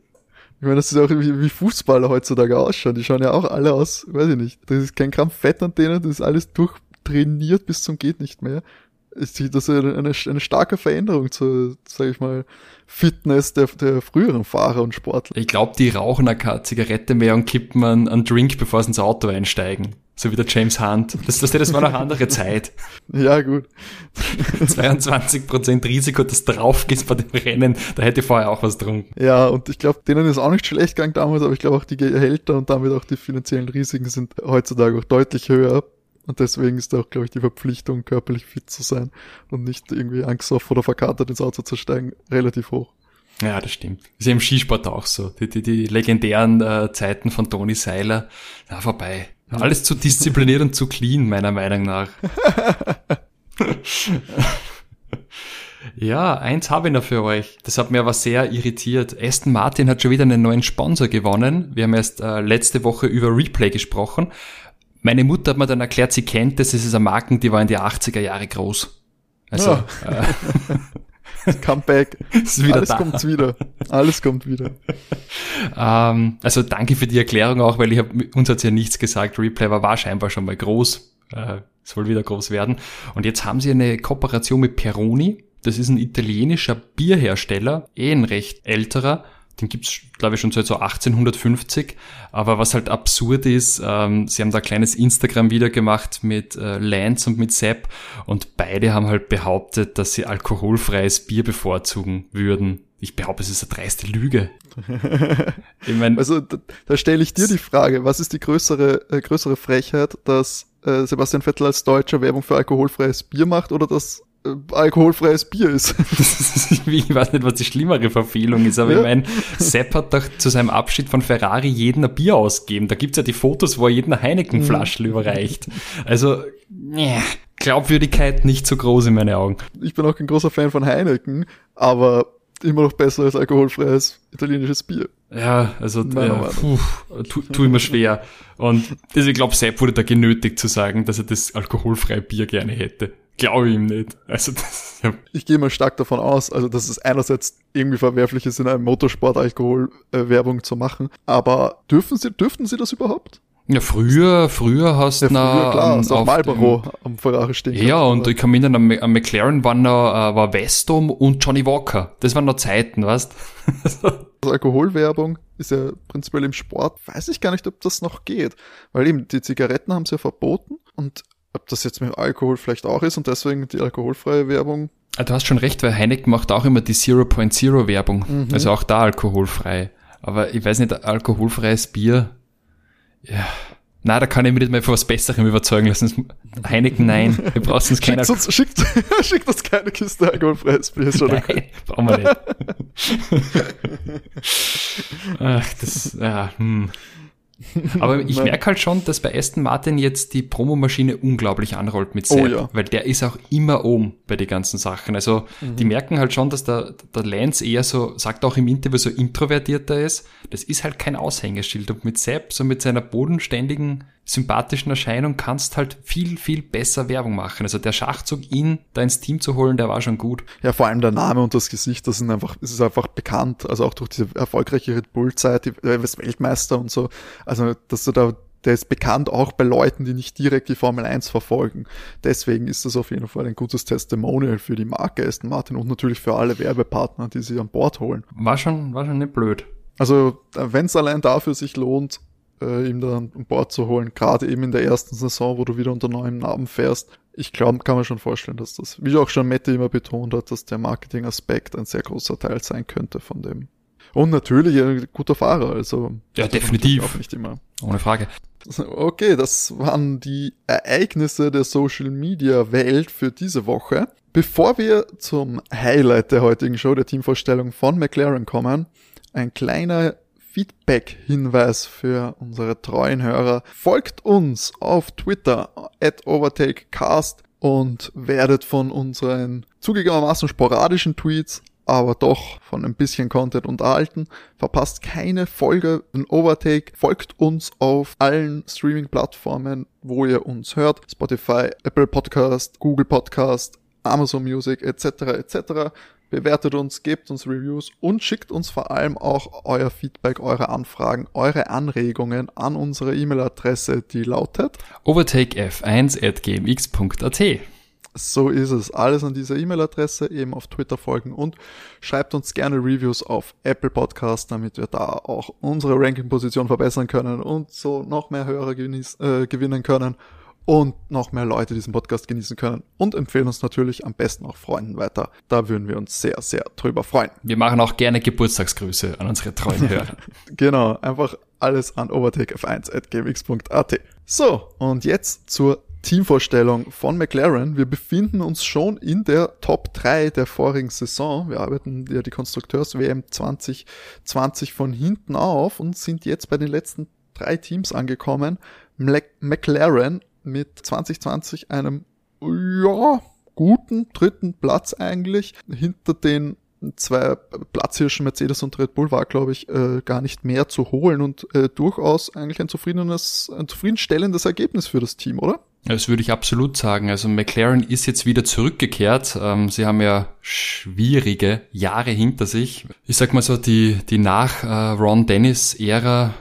Ich meine, das ist auch wie, wie Fußballer heutzutage ausschauen. Die schauen ja auch alle aus, weiß ich nicht. Das ist kein Gramm Fett an denen, das ist alles durchtrainiert bis zum geht nicht mehr. Ich sehe das eine, eine, starke Veränderung zur, sag ich mal, Fitness der, der früheren Fahrer und Sportler. Ich glaube, die rauchen keine Zigarette mehr und kippen einen, einen Drink, bevor sie ins Auto einsteigen. So wie der James Hunt. Das, das, das war noch eine andere Zeit. Ja, gut. 22% Risiko, dass drauf gehst bei dem Rennen, da hätte ich vorher auch was getrunken. Ja, und ich glaube, denen ist auch nicht schlecht gegangen damals, aber ich glaube auch die Gehälter und damit auch die finanziellen Risiken sind heutzutage auch deutlich höher. Und deswegen ist auch, glaube ich, die Verpflichtung, körperlich fit zu sein und nicht irgendwie Angst auf oder verkatert ins Auto zu steigen, relativ hoch. Ja, das stimmt. Ist ja im Skisport auch so. Die, die, die legendären äh, Zeiten von Toni Seiler, na, vorbei. Alles zu diszipliniert und zu clean, meiner Meinung nach. ja, eins habe ich noch für euch. Das hat mir aber sehr irritiert. Aston Martin hat schon wieder einen neuen Sponsor gewonnen. Wir haben erst äh, letzte Woche über Replay gesprochen. Meine Mutter hat mir dann erklärt, sie kennt das, es ist eine Marken, die war in die 80er Jahre groß. Also, ja. äh, Comeback. Ist wieder Alles da. kommt wieder. Alles kommt wieder. ähm, also danke für die Erklärung auch, weil ich hab, uns hat's ja nichts gesagt. Replay war, war scheinbar schon mal groß. Äh, soll wieder groß werden. Und jetzt haben sie eine Kooperation mit Peroni. Das ist ein italienischer Bierhersteller, eh ein recht älterer den gibt's glaube ich, schon seit so 1850. Aber was halt absurd ist, ähm, sie haben da ein kleines Instagram-Video gemacht mit äh, Lance und mit Sepp und beide haben halt behauptet, dass sie alkoholfreies Bier bevorzugen würden. Ich behaupte, es ist eine dreiste Lüge. ich mein, also da, da stelle ich dir die Frage, was ist die größere, äh, größere Frechheit, dass äh, Sebastian Vettel als Deutscher Werbung für alkoholfreies Bier macht oder dass alkoholfreies Bier ist. ich weiß nicht, was die schlimmere Verfehlung ist, aber ja. ich meine, Sepp hat doch zu seinem Abschied von Ferrari jeden ein Bier ausgegeben. Da gibt's ja die Fotos, wo er jeden eine Heineken-Flaschel mhm. überreicht. Also, yeah, Glaubwürdigkeit nicht so groß in meinen Augen. Ich bin auch kein großer Fan von Heineken, aber immer noch besser als alkoholfreies italienisches Bier. Ja, also ja, puh, tu, tu immer schwer. Und also ich glaube, Sepp wurde da genötigt zu sagen, dass er das alkoholfreie Bier gerne hätte. Glaube ihm nicht. Also das, ja. Ich gehe mal stark davon aus, also dass es einerseits irgendwie verwerflich ist, in einem Motorsport Alkoholwerbung zu machen, aber dürfen sie, dürften sie das überhaupt? Ja, früher, früher hast du ja, früher, klar, um, auf Marlboro dem, am Ferrari stehen. Ja, und ich kann mich erinnern, am, am McLaren waren noch, äh, war Westom und Johnny Walker. Das waren noch Zeiten, weißt? also Alkoholwerbung ist ja prinzipiell im Sport, weiß ich gar nicht, ob das noch geht. Weil eben die Zigaretten haben sie ja verboten und ob das jetzt mit Alkohol vielleicht auch ist und deswegen die alkoholfreie Werbung. Ah, du hast schon recht, weil Heineken macht auch immer die 0.0 Werbung. Mhm. Also auch da alkoholfrei. Aber ich weiß nicht, alkoholfreies Bier, ja. Na, da kann ich mich nicht mehr für was Besserem überzeugen lassen. Heineken, nein. Wir brauchen uns keiner. Schickt uns, schickt, schickt uns keine Kiste alkoholfreies Bier. Schon nein, okay. brauchen wir nicht. Ach, das, ja, hm. Aber ich merke halt schon, dass bei Aston Martin jetzt die Promomaschine unglaublich anrollt mit Sepp, oh, ja. weil der ist auch immer oben bei den ganzen Sachen. Also mhm. die merken halt schon, dass der, der Lance eher so, sagt auch im Interview, so introvertierter ist. Das ist halt kein Aushängeschild. Und mit Sepp, so mit seiner bodenständigen sympathischen Erscheinung kannst halt viel, viel besser Werbung machen. Also der Schachzug, ihn da ins Team zu holen, der war schon gut. Ja, vor allem der Name und das Gesicht, das sind einfach, das ist einfach bekannt. Also auch durch diese erfolgreiche Red Bull-Zeit, die äh, Weltmeister und so. Also, dass du da der ist bekannt auch bei Leuten, die nicht direkt die Formel 1 verfolgen. Deswegen ist das auf jeden Fall ein gutes Testimonial für die Marke Aston Martin und natürlich für alle Werbepartner, die sie an Bord holen. War schon, war schon nicht blöd. Also, wenn es allein dafür sich lohnt, äh, ihm dann an Bord zu holen, gerade eben in der ersten Saison, wo du wieder unter neuem Namen fährst, ich glaube, kann man schon vorstellen, dass das, wie auch schon Mette immer betont hat, dass der Marketingaspekt ein sehr großer Teil sein könnte von dem. Und natürlich ein guter Fahrer, also. Ja, definitiv. Auch nicht immer. Ohne Frage. Okay, das waren die Ereignisse der Social Media Welt für diese Woche. Bevor wir zum Highlight der heutigen Show, der Teamvorstellung von McLaren kommen, ein kleiner Feedback-Hinweis für unsere treuen Hörer. Folgt uns auf Twitter at OvertakeCast und werdet von unseren zugegebenermaßen sporadischen Tweets aber doch von ein bisschen Content unterhalten. Verpasst keine Folge in Overtake. Folgt uns auf allen Streaming-Plattformen, wo ihr uns hört. Spotify, Apple Podcast, Google Podcast, Amazon Music etc. etc. Bewertet uns, gebt uns Reviews und schickt uns vor allem auch euer Feedback, eure Anfragen, eure Anregungen an unsere E-Mail-Adresse, die lautet overtakef1 at gmx.at. So ist es. Alles an dieser E-Mail-Adresse, eben auf Twitter folgen und schreibt uns gerne Reviews auf Apple Podcast, damit wir da auch unsere Ranking-Position verbessern können und so noch mehr Hörer äh, gewinnen können und noch mehr Leute diesen Podcast genießen können und empfehlen uns natürlich am besten auch Freunden weiter. Da würden wir uns sehr, sehr drüber freuen. Wir machen auch gerne Geburtstagsgrüße an unsere treuen Hörer. genau, einfach alles an overtakef1.gmx.at. So, und jetzt zur Teamvorstellung von McLaren. Wir befinden uns schon in der Top 3 der vorigen Saison. Wir arbeiten ja die Konstrukteurs-WM 2020 von hinten auf und sind jetzt bei den letzten drei Teams angekommen. McLaren mit 2020 einem, ja, guten dritten Platz eigentlich. Hinter den zwei Platzhirschen Mercedes und Red Bull war, glaube ich, äh, gar nicht mehr zu holen und äh, durchaus eigentlich ein zufriedenes, ein zufriedenstellendes Ergebnis für das Team, oder? Das würde ich absolut sagen. Also McLaren ist jetzt wieder zurückgekehrt. Ähm, sie haben ja schwierige Jahre hinter sich. Ich sag mal so, die, die nach äh, Ron Dennis Ära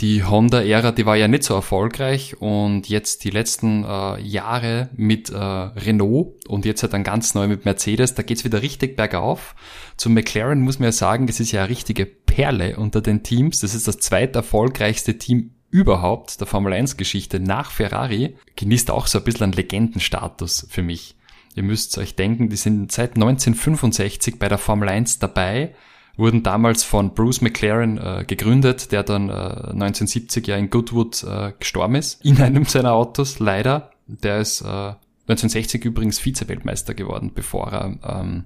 die Honda-Ära, die war ja nicht so erfolgreich und jetzt die letzten äh, Jahre mit äh, Renault und jetzt halt dann ganz neu mit Mercedes, da geht's wieder richtig bergauf. Zu McLaren muss man ja sagen, das ist ja eine richtige Perle unter den Teams. Das ist das zweiterfolgreichste Team überhaupt der Formel 1 Geschichte nach Ferrari. Genießt auch so ein bisschen einen Legendenstatus für mich. Ihr müsst euch denken, die sind seit 1965 bei der Formel 1 dabei wurden damals von Bruce McLaren äh, gegründet, der dann äh, 1970 ja in Goodwood äh, gestorben ist, in einem seiner Autos, leider. Der ist äh, 1960 übrigens Vize-Weltmeister geworden, bevor er ähm,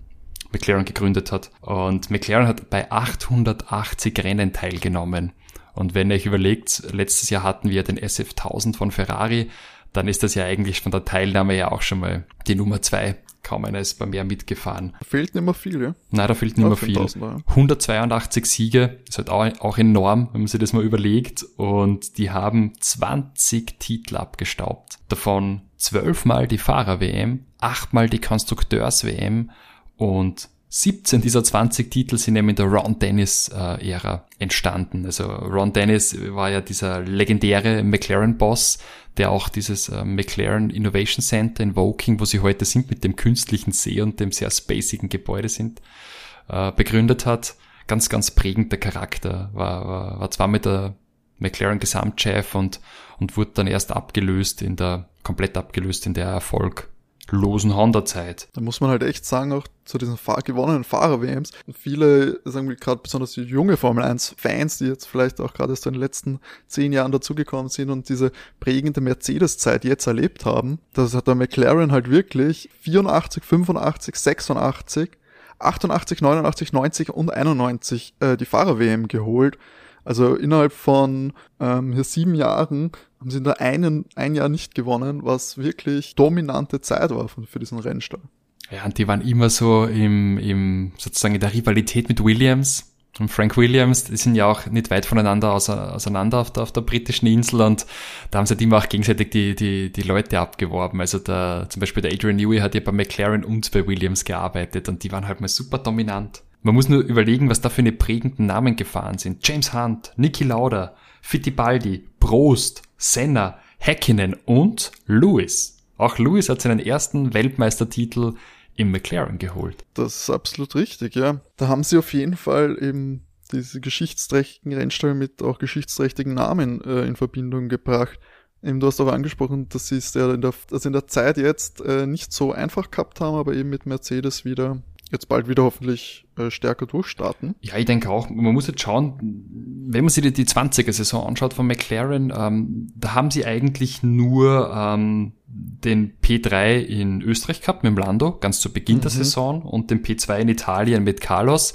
McLaren gegründet hat. Und McLaren hat bei 880 Rennen teilgenommen. Und wenn ihr euch überlegt, letztes Jahr hatten wir den SF1000 von Ferrari, dann ist das ja eigentlich von der Teilnahme ja auch schon mal die Nummer zwei kaum einer ist bei mir mitgefahren. Da fehlt nicht mehr viel, ja? Nein, da fehlt nicht mehr viel. 182 Siege, ist halt auch, auch enorm, wenn man sich das mal überlegt. Und die haben 20 Titel abgestaubt. Davon zwölfmal die Fahrer-WM, achtmal die Konstrukteurs-WM und 17 dieser 20 Titel sind eben in der Ron Dennis-Ära äh, entstanden. Also Ron Dennis war ja dieser legendäre McLaren-Boss, der auch dieses äh, McLaren Innovation Center in Woking, wo sie heute sind, mit dem künstlichen See und dem sehr spacigen Gebäude sind, äh, begründet hat. Ganz, ganz prägender Charakter. War, war, war zwar mit der McLaren Gesamtchef und, und wurde dann erst abgelöst in der, komplett abgelöst in der Erfolg losen Honda-Zeit. Da muss man halt echt sagen, auch zu diesen Fahr gewonnenen Fahrer-WMs, viele, sagen wir gerade besonders die junge Formel 1-Fans, die jetzt vielleicht auch gerade erst in den letzten zehn Jahren dazugekommen sind und diese prägende Mercedes-Zeit jetzt erlebt haben, das hat der McLaren halt wirklich 84, 85, 86, 88, 89, 90 und 91 äh, die Fahrer-WM geholt. Also innerhalb von ähm, hier sieben Jahren haben sie da einen, ein Jahr nicht gewonnen, was wirklich dominante Zeit war für diesen Rennstall. Ja, und die waren immer so im, im sozusagen in der Rivalität mit Williams. Und Frank Williams, die sind ja auch nicht weit voneinander auseinander auf der, auf der britischen Insel und da haben sie halt immer auch gegenseitig die, die, die Leute abgeworben. Also der, zum Beispiel der Adrian Newey hat ja bei McLaren und bei Williams gearbeitet und die waren halt mal super dominant. Man muss nur überlegen, was da für eine prägenden Namen gefahren sind. James Hunt, Niki Lauda, Fittipaldi, Prost, Senna, Häkkinen und Lewis. Auch Lewis hat seinen ersten Weltmeistertitel im McLaren geholt. Das ist absolut richtig, ja. Da haben sie auf jeden Fall eben diese geschichtsträchtigen Rennstellen mit auch geschichtsträchtigen Namen äh, in Verbindung gebracht. Eben, du hast auch angesprochen, dass sie es ja in der, also in der Zeit jetzt äh, nicht so einfach gehabt haben, aber eben mit Mercedes wieder jetzt bald wieder hoffentlich äh, stärker durchstarten. Ja, ich denke auch, man muss jetzt schauen, wenn man sich die, die 20er-Saison anschaut von McLaren, ähm, da haben sie eigentlich nur ähm, den P3 in Österreich gehabt mit dem Lando, ganz zu Beginn mhm. der Saison, und den P2 in Italien mit Carlos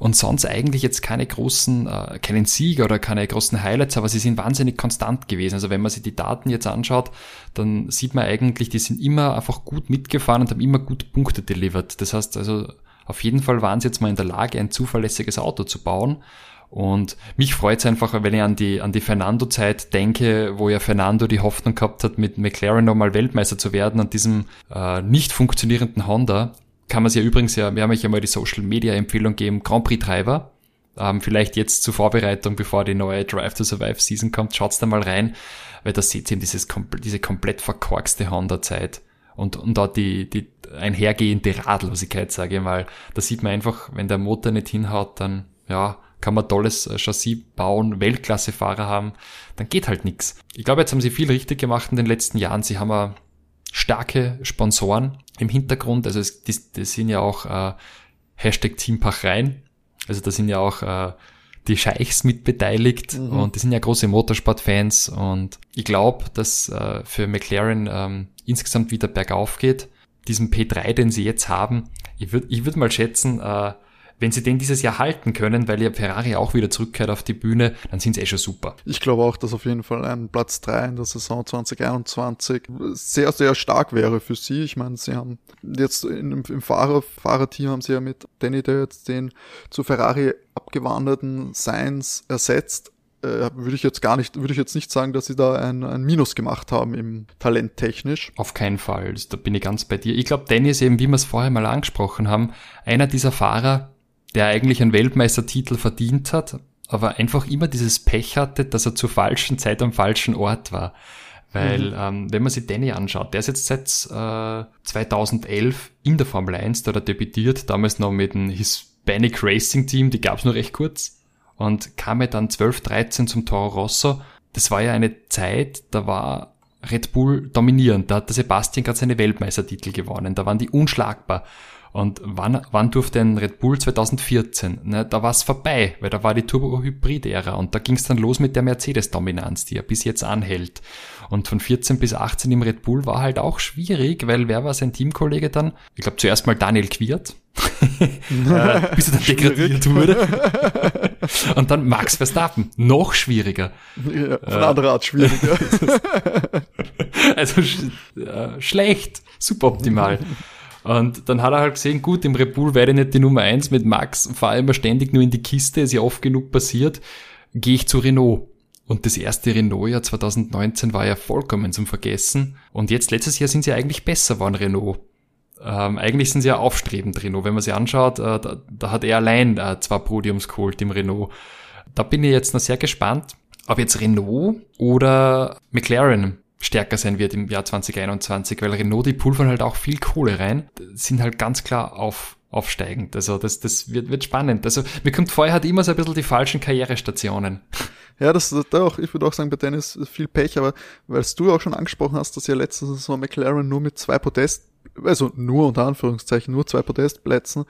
und sonst eigentlich jetzt keine großen, äh, keinen Sieger oder keine großen Highlights, aber sie sind wahnsinnig konstant gewesen. Also wenn man sich die Daten jetzt anschaut, dann sieht man eigentlich, die sind immer einfach gut mitgefahren und haben immer gut Punkte delivered. Das heißt also, auf jeden Fall waren sie jetzt mal in der Lage, ein zuverlässiges Auto zu bauen. Und mich freut es einfach, wenn ich an die, an die Fernando-Zeit denke, wo ja Fernando die Hoffnung gehabt hat, mit McLaren nochmal Weltmeister zu werden und diesem äh, nicht funktionierenden Honda kann man sich ja übrigens ja, wir haben euch ja mal die Social Media Empfehlung gegeben, Grand Prix Treiber. Ähm, vielleicht jetzt zur Vorbereitung, bevor die neue Drive to Survive Season kommt, schaut's da mal rein, weil da seht ihr eben dieses, diese komplett verkorkste Honda-Zeit und, und da die, die einhergehende Radlosigkeit, sage ich mal. Da sieht man einfach, wenn der Motor nicht hinhaut, dann, ja, kann man tolles äh, Chassis bauen, Weltklassefahrer haben, dann geht halt nix. Ich glaube, jetzt haben sie viel richtig gemacht in den letzten Jahren. Sie haben starke Sponsoren im Hintergrund. Also es, das, das sind ja auch äh, Hashtag Team Pachrein. Also da sind ja auch äh, die Scheichs mit beteiligt mhm. und die sind ja große Motorsportfans und ich glaube, dass äh, für McLaren ähm, insgesamt wieder bergauf geht. Diesen P3, den sie jetzt haben, ich würde ich würd mal schätzen, äh, wenn sie den dieses Jahr halten können, weil ja Ferrari auch wieder zurückkehrt auf die Bühne, dann sind sie eh schon super. Ich glaube auch, dass auf jeden Fall ein Platz 3 in der Saison 2021 sehr, sehr stark wäre für sie. Ich meine, sie haben jetzt im, im Fahrer, Fahrerteam haben sie ja mit Danny der jetzt den zu Ferrari abgewanderten Sainz ersetzt äh, würde ich jetzt gar nicht, würde ich jetzt nicht sagen, dass sie da ein, ein Minus gemacht haben im Talent technisch. Auf keinen Fall. Da bin ich ganz bei dir. Ich glaube, Danny ist eben, wie wir es vorher mal angesprochen haben, einer dieser Fahrer, der eigentlich einen Weltmeistertitel verdient hat, aber einfach immer dieses Pech hatte, dass er zur falschen Zeit am falschen Ort war. Weil, mhm. ähm, wenn man sich Danny anschaut, der ist jetzt seit äh, 2011 in der Formel 1, da hat er debütiert, damals noch mit dem Hispanic Racing Team, die gab's nur recht kurz, und kam er dann 12, 13 zum Toro Rosso. Das war ja eine Zeit, da war Red Bull dominierend, da hat der Sebastian gerade seine Weltmeistertitel gewonnen, da waren die unschlagbar. Und wann, wann durfte ein Red Bull 2014? Ne, da war es vorbei, weil da war die Turbo-Hybrid-Ära und da ging es dann los mit der Mercedes-Dominanz, die ja bis jetzt anhält. Und von 14 bis 18 im Red Bull war halt auch schwierig, weil wer war sein Teamkollege dann? Ich glaube zuerst mal Daniel Quiert, äh, bis er dann degradiert wurde. und dann Max Verstappen, noch schwieriger. Ja, von äh, anderer Art schwieriger. also äh, schlecht, suboptimal. Und dann hat er halt gesehen, gut, im Red Bull werde ich nicht die Nummer eins mit Max, fahre immer ständig nur in die Kiste, ist ja oft genug passiert, gehe ich zu Renault. Und das erste Renault-Jahr 2019 war ja vollkommen zum Vergessen. Und jetzt, letztes Jahr sind sie eigentlich besser geworden, Renault. Ähm, eigentlich sind sie ja aufstrebend, Renault. Wenn man sie anschaut, äh, da, da, hat er allein äh, zwei Podiums geholt im Renault. Da bin ich jetzt noch sehr gespannt, ob jetzt Renault oder McLaren stärker sein wird im Jahr 2021, weil Renault, die pulvern halt auch viel Kohle rein, sind halt ganz klar auf, aufsteigend. Also das, das wird, wird spannend. Also mir kommt vorher hat immer so ein bisschen die falschen Karrierestationen. Ja, das, das auch, ich würde auch sagen, bei Dennis viel Pech, aber weil du auch schon angesprochen hast, dass ja letzte Saison McLaren nur mit zwei Podest, also nur unter Anführungszeichen, nur zwei Podestplätzen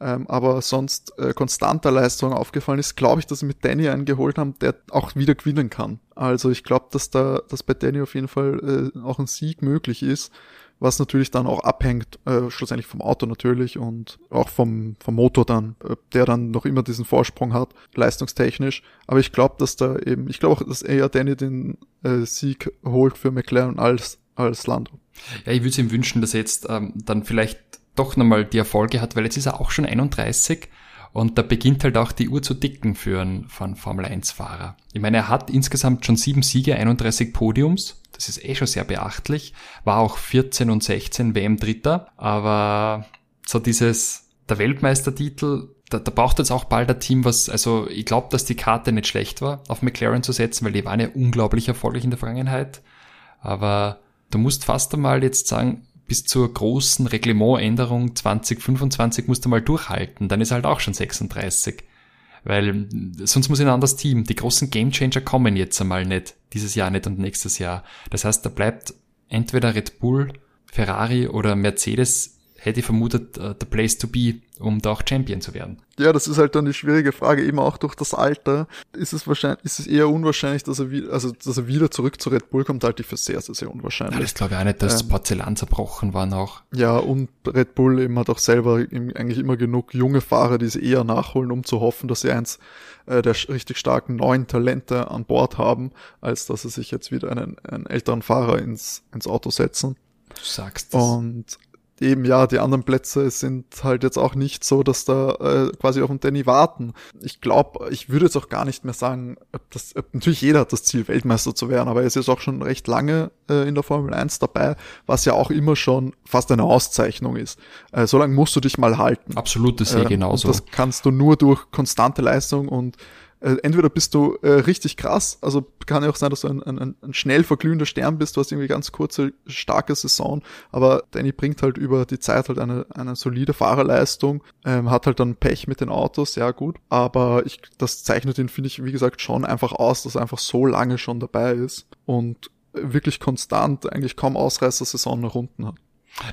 ähm, aber sonst äh, konstanter Leistung aufgefallen ist, glaube ich, dass sie mit Danny einen geholt haben, der auch wieder gewinnen kann. Also ich glaube, dass da, dass bei Danny auf jeden Fall äh, auch ein Sieg möglich ist, was natürlich dann auch abhängt, äh, schlussendlich vom Auto natürlich und auch vom, vom Motor dann, äh, der dann noch immer diesen Vorsprung hat, leistungstechnisch. Aber ich glaube, dass da eben, ich glaube auch, dass eher Danny den äh, Sieg holt für McLaren als, als Lando. Ja, ich würde es ihm wünschen, dass er jetzt ähm, dann vielleicht doch nochmal die Erfolge hat, weil jetzt ist er auch schon 31 und da beginnt halt auch die Uhr zu dicken für einen, für einen Formel 1 Fahrer. Ich meine, er hat insgesamt schon sieben Siege, 31 Podiums. Das ist eh schon sehr beachtlich. War auch 14 und 16 WM Dritter. Aber so dieses, der Weltmeistertitel da, da braucht jetzt auch bald ein Team, was, also ich glaube, dass die Karte nicht schlecht war, auf McLaren zu setzen, weil die waren ja unglaublich erfolgreich in der Vergangenheit. Aber du musst fast einmal jetzt sagen, bis zur großen Reglementänderung 2025 musst du mal durchhalten, dann ist halt auch schon 36. Weil sonst muss ich ein anderes Team. Die großen Gamechanger kommen jetzt einmal nicht, dieses Jahr nicht und nächstes Jahr. Das heißt, da bleibt entweder Red Bull, Ferrari oder Mercedes hätte ich vermutet, uh, the place to be, um da auch Champion zu werden. Ja, das ist halt dann die schwierige Frage, eben auch durch das Alter ist es wahrscheinlich, ist es eher unwahrscheinlich, dass er wieder, also dass er wieder zurück zu Red Bull kommt, halte ich für sehr, sehr, sehr unwahrscheinlich. Ja, das glaube ich auch nicht, dass ähm, Porzellan zerbrochen waren auch. Ja, und Red Bull eben hat auch selber eigentlich immer genug junge Fahrer, die sie eher nachholen, um zu hoffen, dass sie eins äh, der richtig starken neuen Talente an Bord haben, als dass sie sich jetzt wieder einen, einen älteren Fahrer ins, ins Auto setzen. Du sagst das. Und eben ja, die anderen Plätze sind halt jetzt auch nicht so, dass da äh, quasi auf den Danny warten. Ich glaube, ich würde jetzt auch gar nicht mehr sagen, ob das, ob, natürlich jeder hat das Ziel, Weltmeister zu werden, aber er ist jetzt auch schon recht lange äh, in der Formel 1 dabei, was ja auch immer schon fast eine Auszeichnung ist. Äh, so lange musst du dich mal halten. Absolut, das sehe ich äh, genauso. das kannst du nur durch konstante Leistung und äh, entweder bist du äh, richtig krass, also kann ja auch sein, dass du ein, ein, ein schnell verglühender Stern bist, du hast irgendwie ganz kurze, starke Saison, aber Danny bringt halt über die Zeit halt eine, eine solide Fahrerleistung, ähm, hat halt dann Pech mit den Autos, ja gut, aber ich, das zeichnet ihn, finde ich, wie gesagt, schon einfach aus, dass er einfach so lange schon dabei ist und wirklich konstant eigentlich kaum Ausreißer-Saison nach unten hat.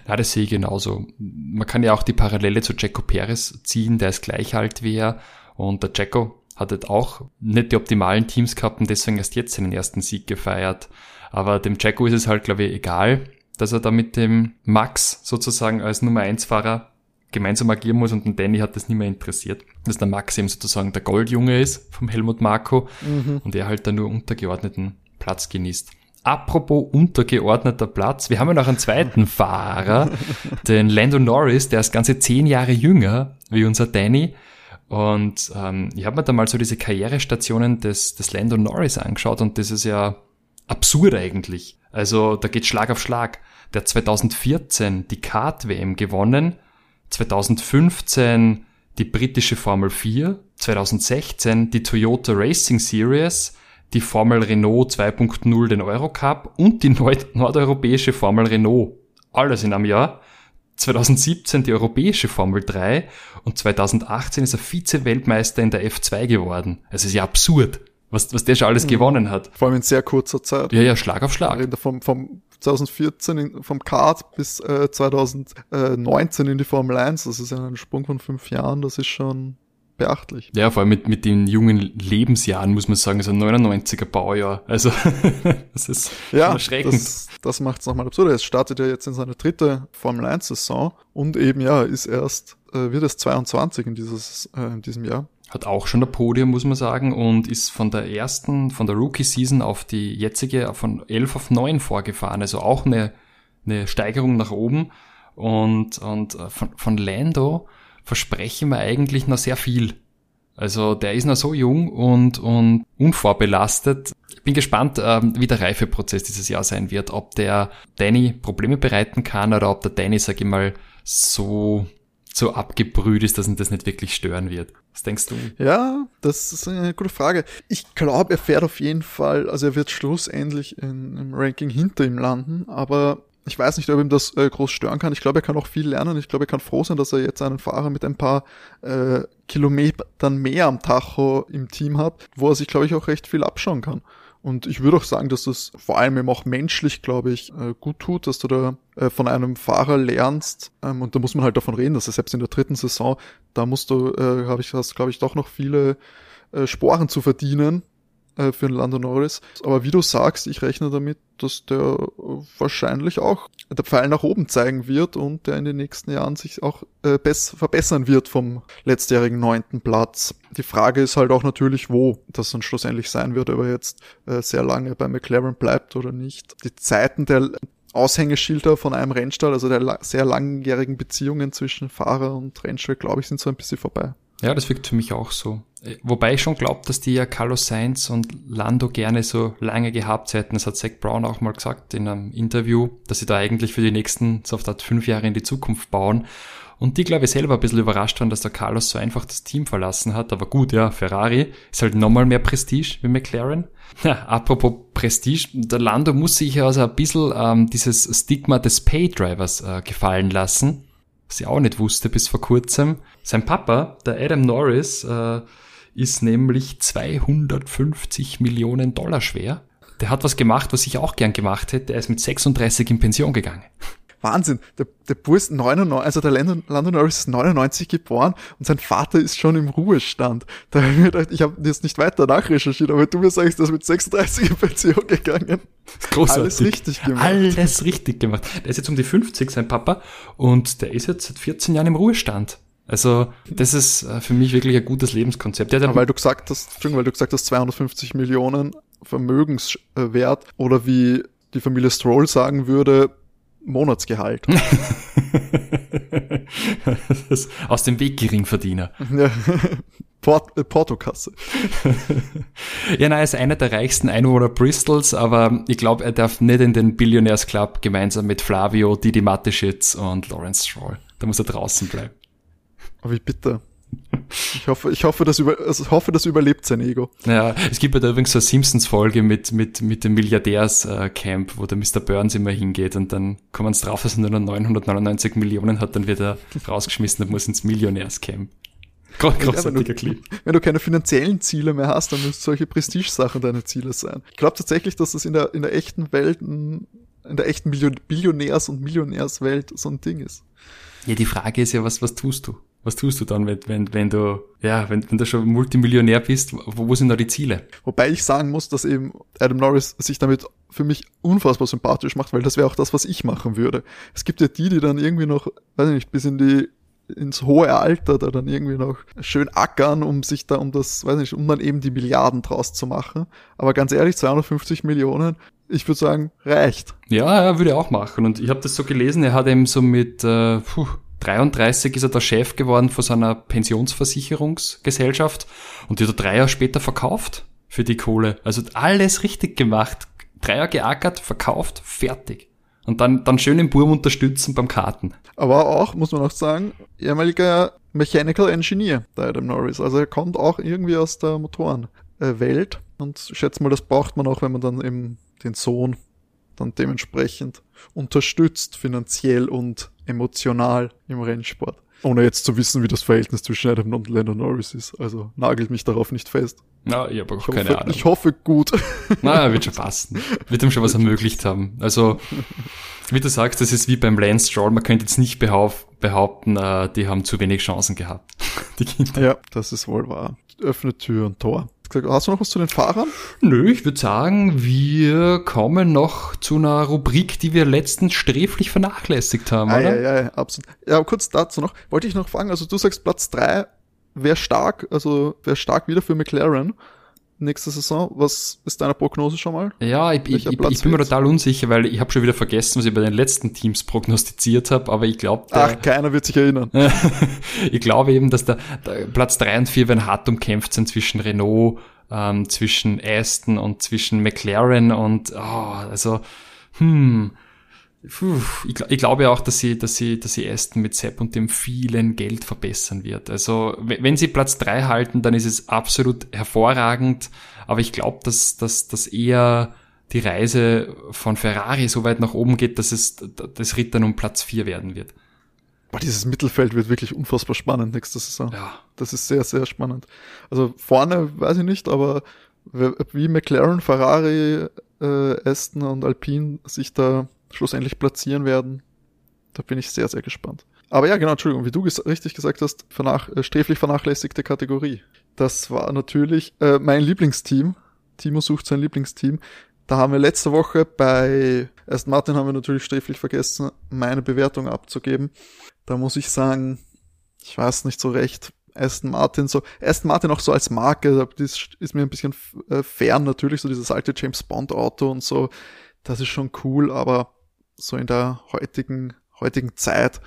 Ja, das sehe ich genauso. Man kann ja auch die Parallele zu Jacko Perez ziehen, der ist gleich alt wie er und der Jacko hat halt auch nicht die optimalen Teams gehabt und deswegen erst jetzt seinen ersten Sieg gefeiert. Aber dem Jacko ist es halt, glaube ich, egal, dass er da mit dem Max sozusagen als Nummer 1 Fahrer gemeinsam agieren muss und den Danny hat das nicht mehr interessiert. Dass der Max eben sozusagen der Goldjunge ist vom Helmut Marko mhm. und er halt da nur untergeordneten Platz genießt. Apropos untergeordneter Platz, wir haben ja noch einen zweiten Fahrer, den Lando Norris, der ist ganze zehn Jahre jünger wie unser Danny und ähm, ich habe mir da mal so diese Karrierestationen des, des Lando Norris angeschaut und das ist ja absurd eigentlich. Also da geht Schlag auf Schlag. Der hat 2014 die Kart-WM gewonnen, 2015 die britische Formel 4, 2016 die Toyota Racing Series, die Formel Renault 2.0 den Eurocup und die nord nordeuropäische Formel Renault. Alles in einem Jahr. 2017 die europäische Formel 3 und 2018 ist er Vize-Weltmeister in der F2 geworden. Also ist ja absurd, was, was der schon alles mhm. gewonnen hat. Vor allem in sehr kurzer Zeit. Ja, ja, Schlag auf Schlag. Vom, vom 2014 in, vom Kart bis äh, 2019 in die Formel 1, das ist ja ein Sprung von fünf Jahren, das ist schon beachtlich. Ja, vor allem mit, mit den jungen Lebensjahren muss man sagen, so 99er Baujahr. Also das ist ja, erschreckend. Das, das macht es nochmal absurd. Er startet ja jetzt in seine dritte Formel 1 Saison und eben ja, ist erst, äh, wird es 22 in, dieses, äh, in diesem Jahr. Hat auch schon ein Podium, muss man sagen, und ist von der ersten, von der Rookie-Season auf die jetzige von 11 auf 9 vorgefahren. Also auch eine, eine Steigerung nach oben. Und, und äh, von, von Lando, versprechen wir eigentlich noch sehr viel. Also der ist noch so jung und, und unvorbelastet. Ich bin gespannt, ähm, wie der Reifeprozess dieses Jahr sein wird. Ob der Danny Probleme bereiten kann oder ob der Danny, sag ich mal, so, so abgebrüht ist, dass ihn das nicht wirklich stören wird. Was denkst du? Ja, das ist eine gute Frage. Ich glaube, er fährt auf jeden Fall, also er wird schlussendlich in, im Ranking hinter ihm landen, aber ich weiß nicht, ob ihm das äh, groß stören kann. Ich glaube, er kann auch viel lernen. Ich glaube, er kann froh sein, dass er jetzt einen Fahrer mit ein paar äh, Kilometern mehr am Tacho im Team hat, wo er sich, glaube ich, auch recht viel abschauen kann. Und ich würde auch sagen, dass das vor allem eben auch menschlich, glaube ich, äh, gut tut, dass du da äh, von einem Fahrer lernst. Ähm, und da muss man halt davon reden, dass er selbst in der dritten Saison, da musst du, äh, habe ich, hast, glaube ich, doch noch viele äh, Sporen zu verdienen, äh, für den Lando Norris. Aber wie du sagst, ich rechne damit, dass der wahrscheinlich auch der Pfeil nach oben zeigen wird und der in den nächsten Jahren sich auch äh, verbessern wird vom letztjährigen neunten Platz. Die Frage ist halt auch natürlich, wo das dann schlussendlich sein wird, ob er jetzt äh, sehr lange bei McLaren bleibt oder nicht. Die Zeiten der Aushängeschilder von einem Rennstall, also der sehr langjährigen Beziehungen zwischen Fahrer und Rennstall, glaube ich, sind so ein bisschen vorbei. Ja, das wirkt für mich auch so. Wobei ich schon glaube, dass die ja Carlos Sainz und Lando gerne so lange gehabt hätten. Das hat Zach Brown auch mal gesagt in einem Interview, dass sie da eigentlich für die nächsten, so auf fünf Jahre in die Zukunft bauen. Und die, glaube ich, selber ein bisschen überrascht waren, dass der Carlos so einfach das Team verlassen hat. Aber gut, ja, Ferrari ist halt nochmal mehr Prestige wie McLaren. Ja, apropos Prestige, der Lando muss sich also ein bisschen ähm, dieses Stigma des Paydrivers äh, gefallen lassen. Was ich auch nicht wusste bis vor kurzem. Sein Papa, der Adam Norris, äh, ist nämlich 250 Millionen Dollar schwer. Der hat was gemacht, was ich auch gern gemacht hätte. Er ist mit 36 in Pension gegangen. Wahnsinn. Der, der Bur ist 99, also der Landon, Landon Norris ist 99 geboren und sein Vater ist schon im Ruhestand. Da habe ich mir gedacht, ich habe jetzt nicht weiter nachrecherchiert, aber du mir sagst, ist mit 36 in Pension gegangen. Großartig. Alles richtig gemacht. Alles richtig gemacht. Der ist jetzt um die 50, sein Papa, und der ist jetzt seit 14 Jahren im Ruhestand. Also, das ist äh, für mich wirklich ein gutes Lebenskonzept. Weil du gesagt hast, Entschuldigung, weil du gesagt hast, 250 Millionen Vermögenswert oder wie die Familie Stroll sagen würde, Monatsgehalt. aus dem Weg Geringverdiener. Port äh, Portokasse. ja, nein, er ist einer der reichsten Einwohner Bristols, aber ich glaube, er darf nicht in den Billionaires Club gemeinsam mit Flavio, Didi Mateschitz und Lawrence Stroll. Da muss er draußen bleiben. Aber wie bitter. Ich hoffe, ich hoffe, das über, also hoffe, das überlebt sein Ego. Ja, es gibt ja da übrigens so eine Simpsons-Folge mit, mit, mit dem Milliardärs-Camp, wo der Mr. Burns immer hingeht und dann kommen sie drauf, dass er nur noch 999 Millionen hat, dann wird er rausgeschmissen und muss ins Millionärs-Camp. Großartiger Clip. Wenn du keine finanziellen Ziele mehr hast, dann müssen solche Prestigesachen deine Ziele sein. Ich glaube tatsächlich, dass das in der, in der echten Welt, in der echten Billionärs- und Millionärswelt so ein Ding ist. Ja, die Frage ist ja, was, was tust du? Was tust du dann, wenn, wenn, wenn du, ja, wenn, wenn du schon Multimillionär bist, wo, wo sind da die Ziele? Wobei ich sagen muss, dass eben Adam Norris sich damit für mich unfassbar sympathisch macht, weil das wäre auch das, was ich machen würde. Es gibt ja die, die dann irgendwie noch, weiß ich nicht, bis in die ins hohe Alter da dann irgendwie noch schön ackern, um sich da um das, weiß nicht, um dann eben die Milliarden draus zu machen. Aber ganz ehrlich, 250 Millionen, ich würde sagen, reicht. Ja, er würde auch machen. Und ich habe das so gelesen, er hat eben so mit äh, puh, 33 ist er der Chef geworden von seiner Pensionsversicherungsgesellschaft und die hat er drei Jahre später verkauft für die Kohle. Also alles richtig gemacht. Drei Jahre geackert, verkauft, fertig. Und dann, dann schön den Burm unterstützen beim Karten. Aber auch, muss man auch sagen, ehemaliger Mechanical Engineer, der Adam Norris. Also er kommt auch irgendwie aus der Motorenwelt. Und ich schätze mal, das braucht man auch, wenn man dann eben den Sohn dann dementsprechend unterstützt, finanziell und emotional im Rennsport. Ohne jetzt zu wissen, wie das Verhältnis zwischen Adam und Lando Norris ist. Also nagelt mich darauf nicht fest. Na, ich habe auch ich keine hoffe, Ahnung. Ich hoffe gut. Na, wird schon passen. Wird ihm schon was ermöglicht haben. Also, wie du sagst, das ist wie beim Lance Stroll. Man könnte jetzt nicht behaupten, äh, die haben zu wenig Chancen gehabt. Die Kinder. Ja, das ist wohl wahr. Öffnet Tür und Tor gesagt, hast du noch was zu den Fahrern? Nö, ich würde sagen, wir kommen noch zu einer Rubrik, die wir letztens sträflich vernachlässigt haben, ah, oder? Ja, ja, absolut. Ja, kurz dazu noch. Wollte ich noch fragen, also du sagst Platz drei wäre stark, also wäre stark wieder für McLaren nächste Saison. Was ist deine Prognose schon mal? Ja, ich, ich, ich, ich bin mir total unsicher, weil ich habe schon wieder vergessen, was ich bei den letzten Teams prognostiziert habe, aber ich glaube... Ach, keiner wird sich erinnern. ich glaube eben, dass der, der Platz drei und vier werden hart umkämpft sind zwischen Renault, ähm, zwischen Aston und zwischen McLaren und oh, also hm, ich, ich, glaube auch, dass sie, dass sie, dass sie Aston mit Sepp und dem vielen Geld verbessern wird. Also wenn sie Platz drei halten, dann ist es absolut hervorragend. Aber ich glaube, dass, dass, dass eher die Reise von Ferrari so weit nach oben geht, dass es das Rittern um Platz vier werden wird. Boah, dieses Mittelfeld wird wirklich unfassbar spannend nächste Saison. Ja. Das ist sehr, sehr spannend. Also vorne weiß ich nicht, aber wie McLaren, Ferrari, äh, Aston und Alpine sich da schlussendlich platzieren werden. Da bin ich sehr, sehr gespannt. Aber ja, genau, Entschuldigung, wie du ges richtig gesagt hast, vernach äh, sträflich vernachlässigte Kategorie. Das war natürlich äh, mein Lieblingsteam. Timo sucht sein Lieblingsteam. Da haben wir letzte Woche bei Aston Martin haben wir natürlich sträflich vergessen, meine Bewertung abzugeben. Da muss ich sagen, ich weiß nicht so recht. Aston Martin so, Aston Martin auch so als Marke, das ist mir ein bisschen äh, fern natürlich, so dieses alte James Bond Auto und so. Das ist schon cool, aber so in der heutigen, heutigen Zeit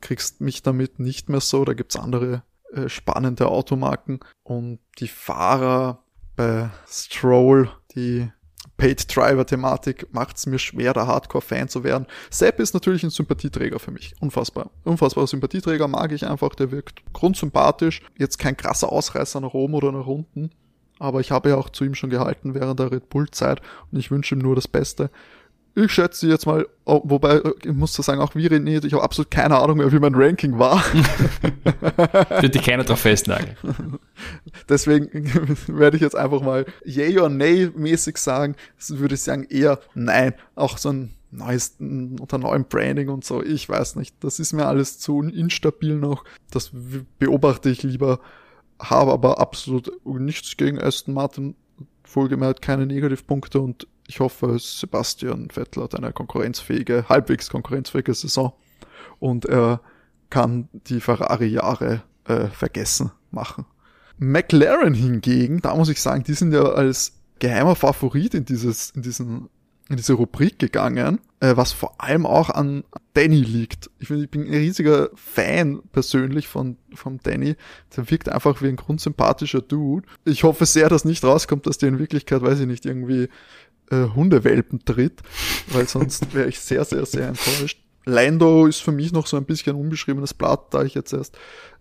kriegst mich damit nicht mehr so. Da gibt's andere äh, spannende Automarken und die Fahrer bei Stroll, die Paid Driver Thematik macht es mir schwer, da Hardcore-Fan zu werden. Sepp ist natürlich ein Sympathieträger für mich. Unfassbar. Unfassbarer Sympathieträger mag ich einfach. Der wirkt grundsympathisch. Jetzt kein krasser Ausreißer nach oben oder nach unten. Aber ich habe ja auch zu ihm schon gehalten während der Red Bull-Zeit und ich wünsche ihm nur das Beste. Ich schätze jetzt mal, oh, wobei, ich muss da sagen, auch wie René, ich habe absolut keine Ahnung mehr, wie mein Ranking war. Wird dich keiner drauf festnageln. Deswegen werde ich jetzt einfach mal yay or nay mäßig sagen. Würde ich sagen eher nein. Auch so ein neues, unter neuem Branding und so. Ich weiß nicht. Das ist mir alles zu instabil noch. Das beobachte ich lieber. Habe aber absolut nichts gegen Aston Martin. Wohlgemerkt keine Negativpunkte und ich hoffe, Sebastian Vettel hat eine konkurrenzfähige, halbwegs konkurrenzfähige Saison und er kann die Ferrari-Jahre äh, vergessen machen. McLaren hingegen, da muss ich sagen, die sind ja als geheimer Favorit in dieses, in diesen, in diese Rubrik gegangen, äh, was vor allem auch an Danny liegt. Ich, find, ich bin ein riesiger Fan persönlich von, von Danny. Der wirkt einfach wie ein grundsympathischer Dude. Ich hoffe sehr, dass nicht rauskommt, dass der in Wirklichkeit, weiß ich nicht, irgendwie äh, Hundewelpen tritt, weil sonst wäre ich sehr, sehr, sehr enttäuscht. Lando ist für mich noch so ein bisschen ein unbeschriebenes Blatt, da ich jetzt erst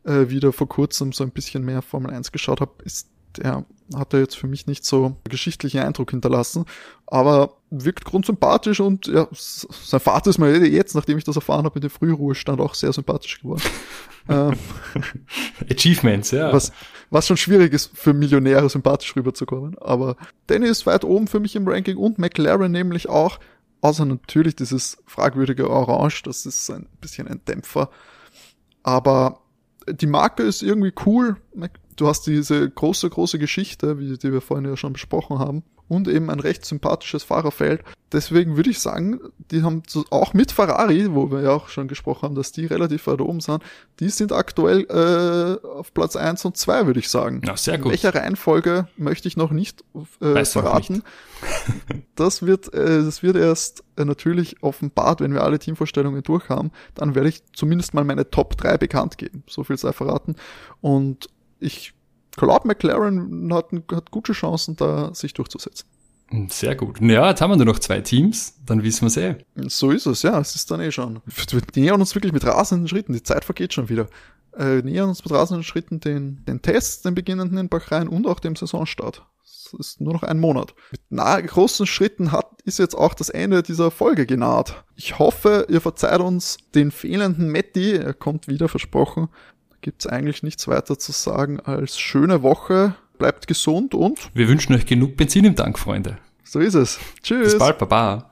äh, wieder vor kurzem so ein bisschen mehr Formel 1 geschaut habe, ist der hat er jetzt für mich nicht so geschichtlichen Eindruck hinterlassen, aber wirkt grundsympathisch und ja, sein Vater ist mir jetzt, nachdem ich das erfahren habe, mit dem Frühruhestand auch sehr sympathisch geworden. ähm, Achievements, ja. Was, was schon schwierig ist, für Millionäre sympathisch rüberzukommen. Aber Danny ist weit oben für mich im Ranking und McLaren nämlich auch. Außer natürlich dieses fragwürdige Orange, das ist ein bisschen ein Dämpfer. Aber die Marke ist irgendwie cool. Du hast diese große, große Geschichte, wie, die wir vorhin ja schon besprochen haben und eben ein recht sympathisches Fahrerfeld. Deswegen würde ich sagen, die haben auch mit Ferrari, wo wir ja auch schon gesprochen haben, dass die relativ weit oben sind, die sind aktuell äh, auf Platz eins und zwei, würde ich sagen. Ja, sehr gut. In welcher Reihenfolge möchte ich noch nicht äh, verraten. Nicht. das wird, äh, das wird erst äh, natürlich offenbart, wenn wir alle Teamvorstellungen durch haben. Dann werde ich zumindest mal meine Top 3 bekannt geben. So viel sei verraten. Und ich glaube, McLaren hat, hat gute Chancen, da sich durchzusetzen. Sehr gut. Ja, jetzt haben wir nur noch zwei Teams, dann wissen wir es eh. So ist es, ja, es ist dann eh schon. Wir nähern uns wirklich mit rasenden Schritten, die Zeit vergeht schon wieder. Äh, nähern uns mit rasenden Schritten den, den Tests, den beginnenden in Bahrain und auch dem Saisonstart. Es ist nur noch ein Monat. Mit nahe, großen Schritten hat, ist jetzt auch das Ende dieser Folge genaht. Ich hoffe, ihr verzeiht uns den fehlenden Matti, er kommt wieder, versprochen gibt's eigentlich nichts weiter zu sagen als schöne Woche. Bleibt gesund und wir wünschen euch genug Benzin im Tank, Freunde. So ist es. Tschüss. Bis bald, Baba.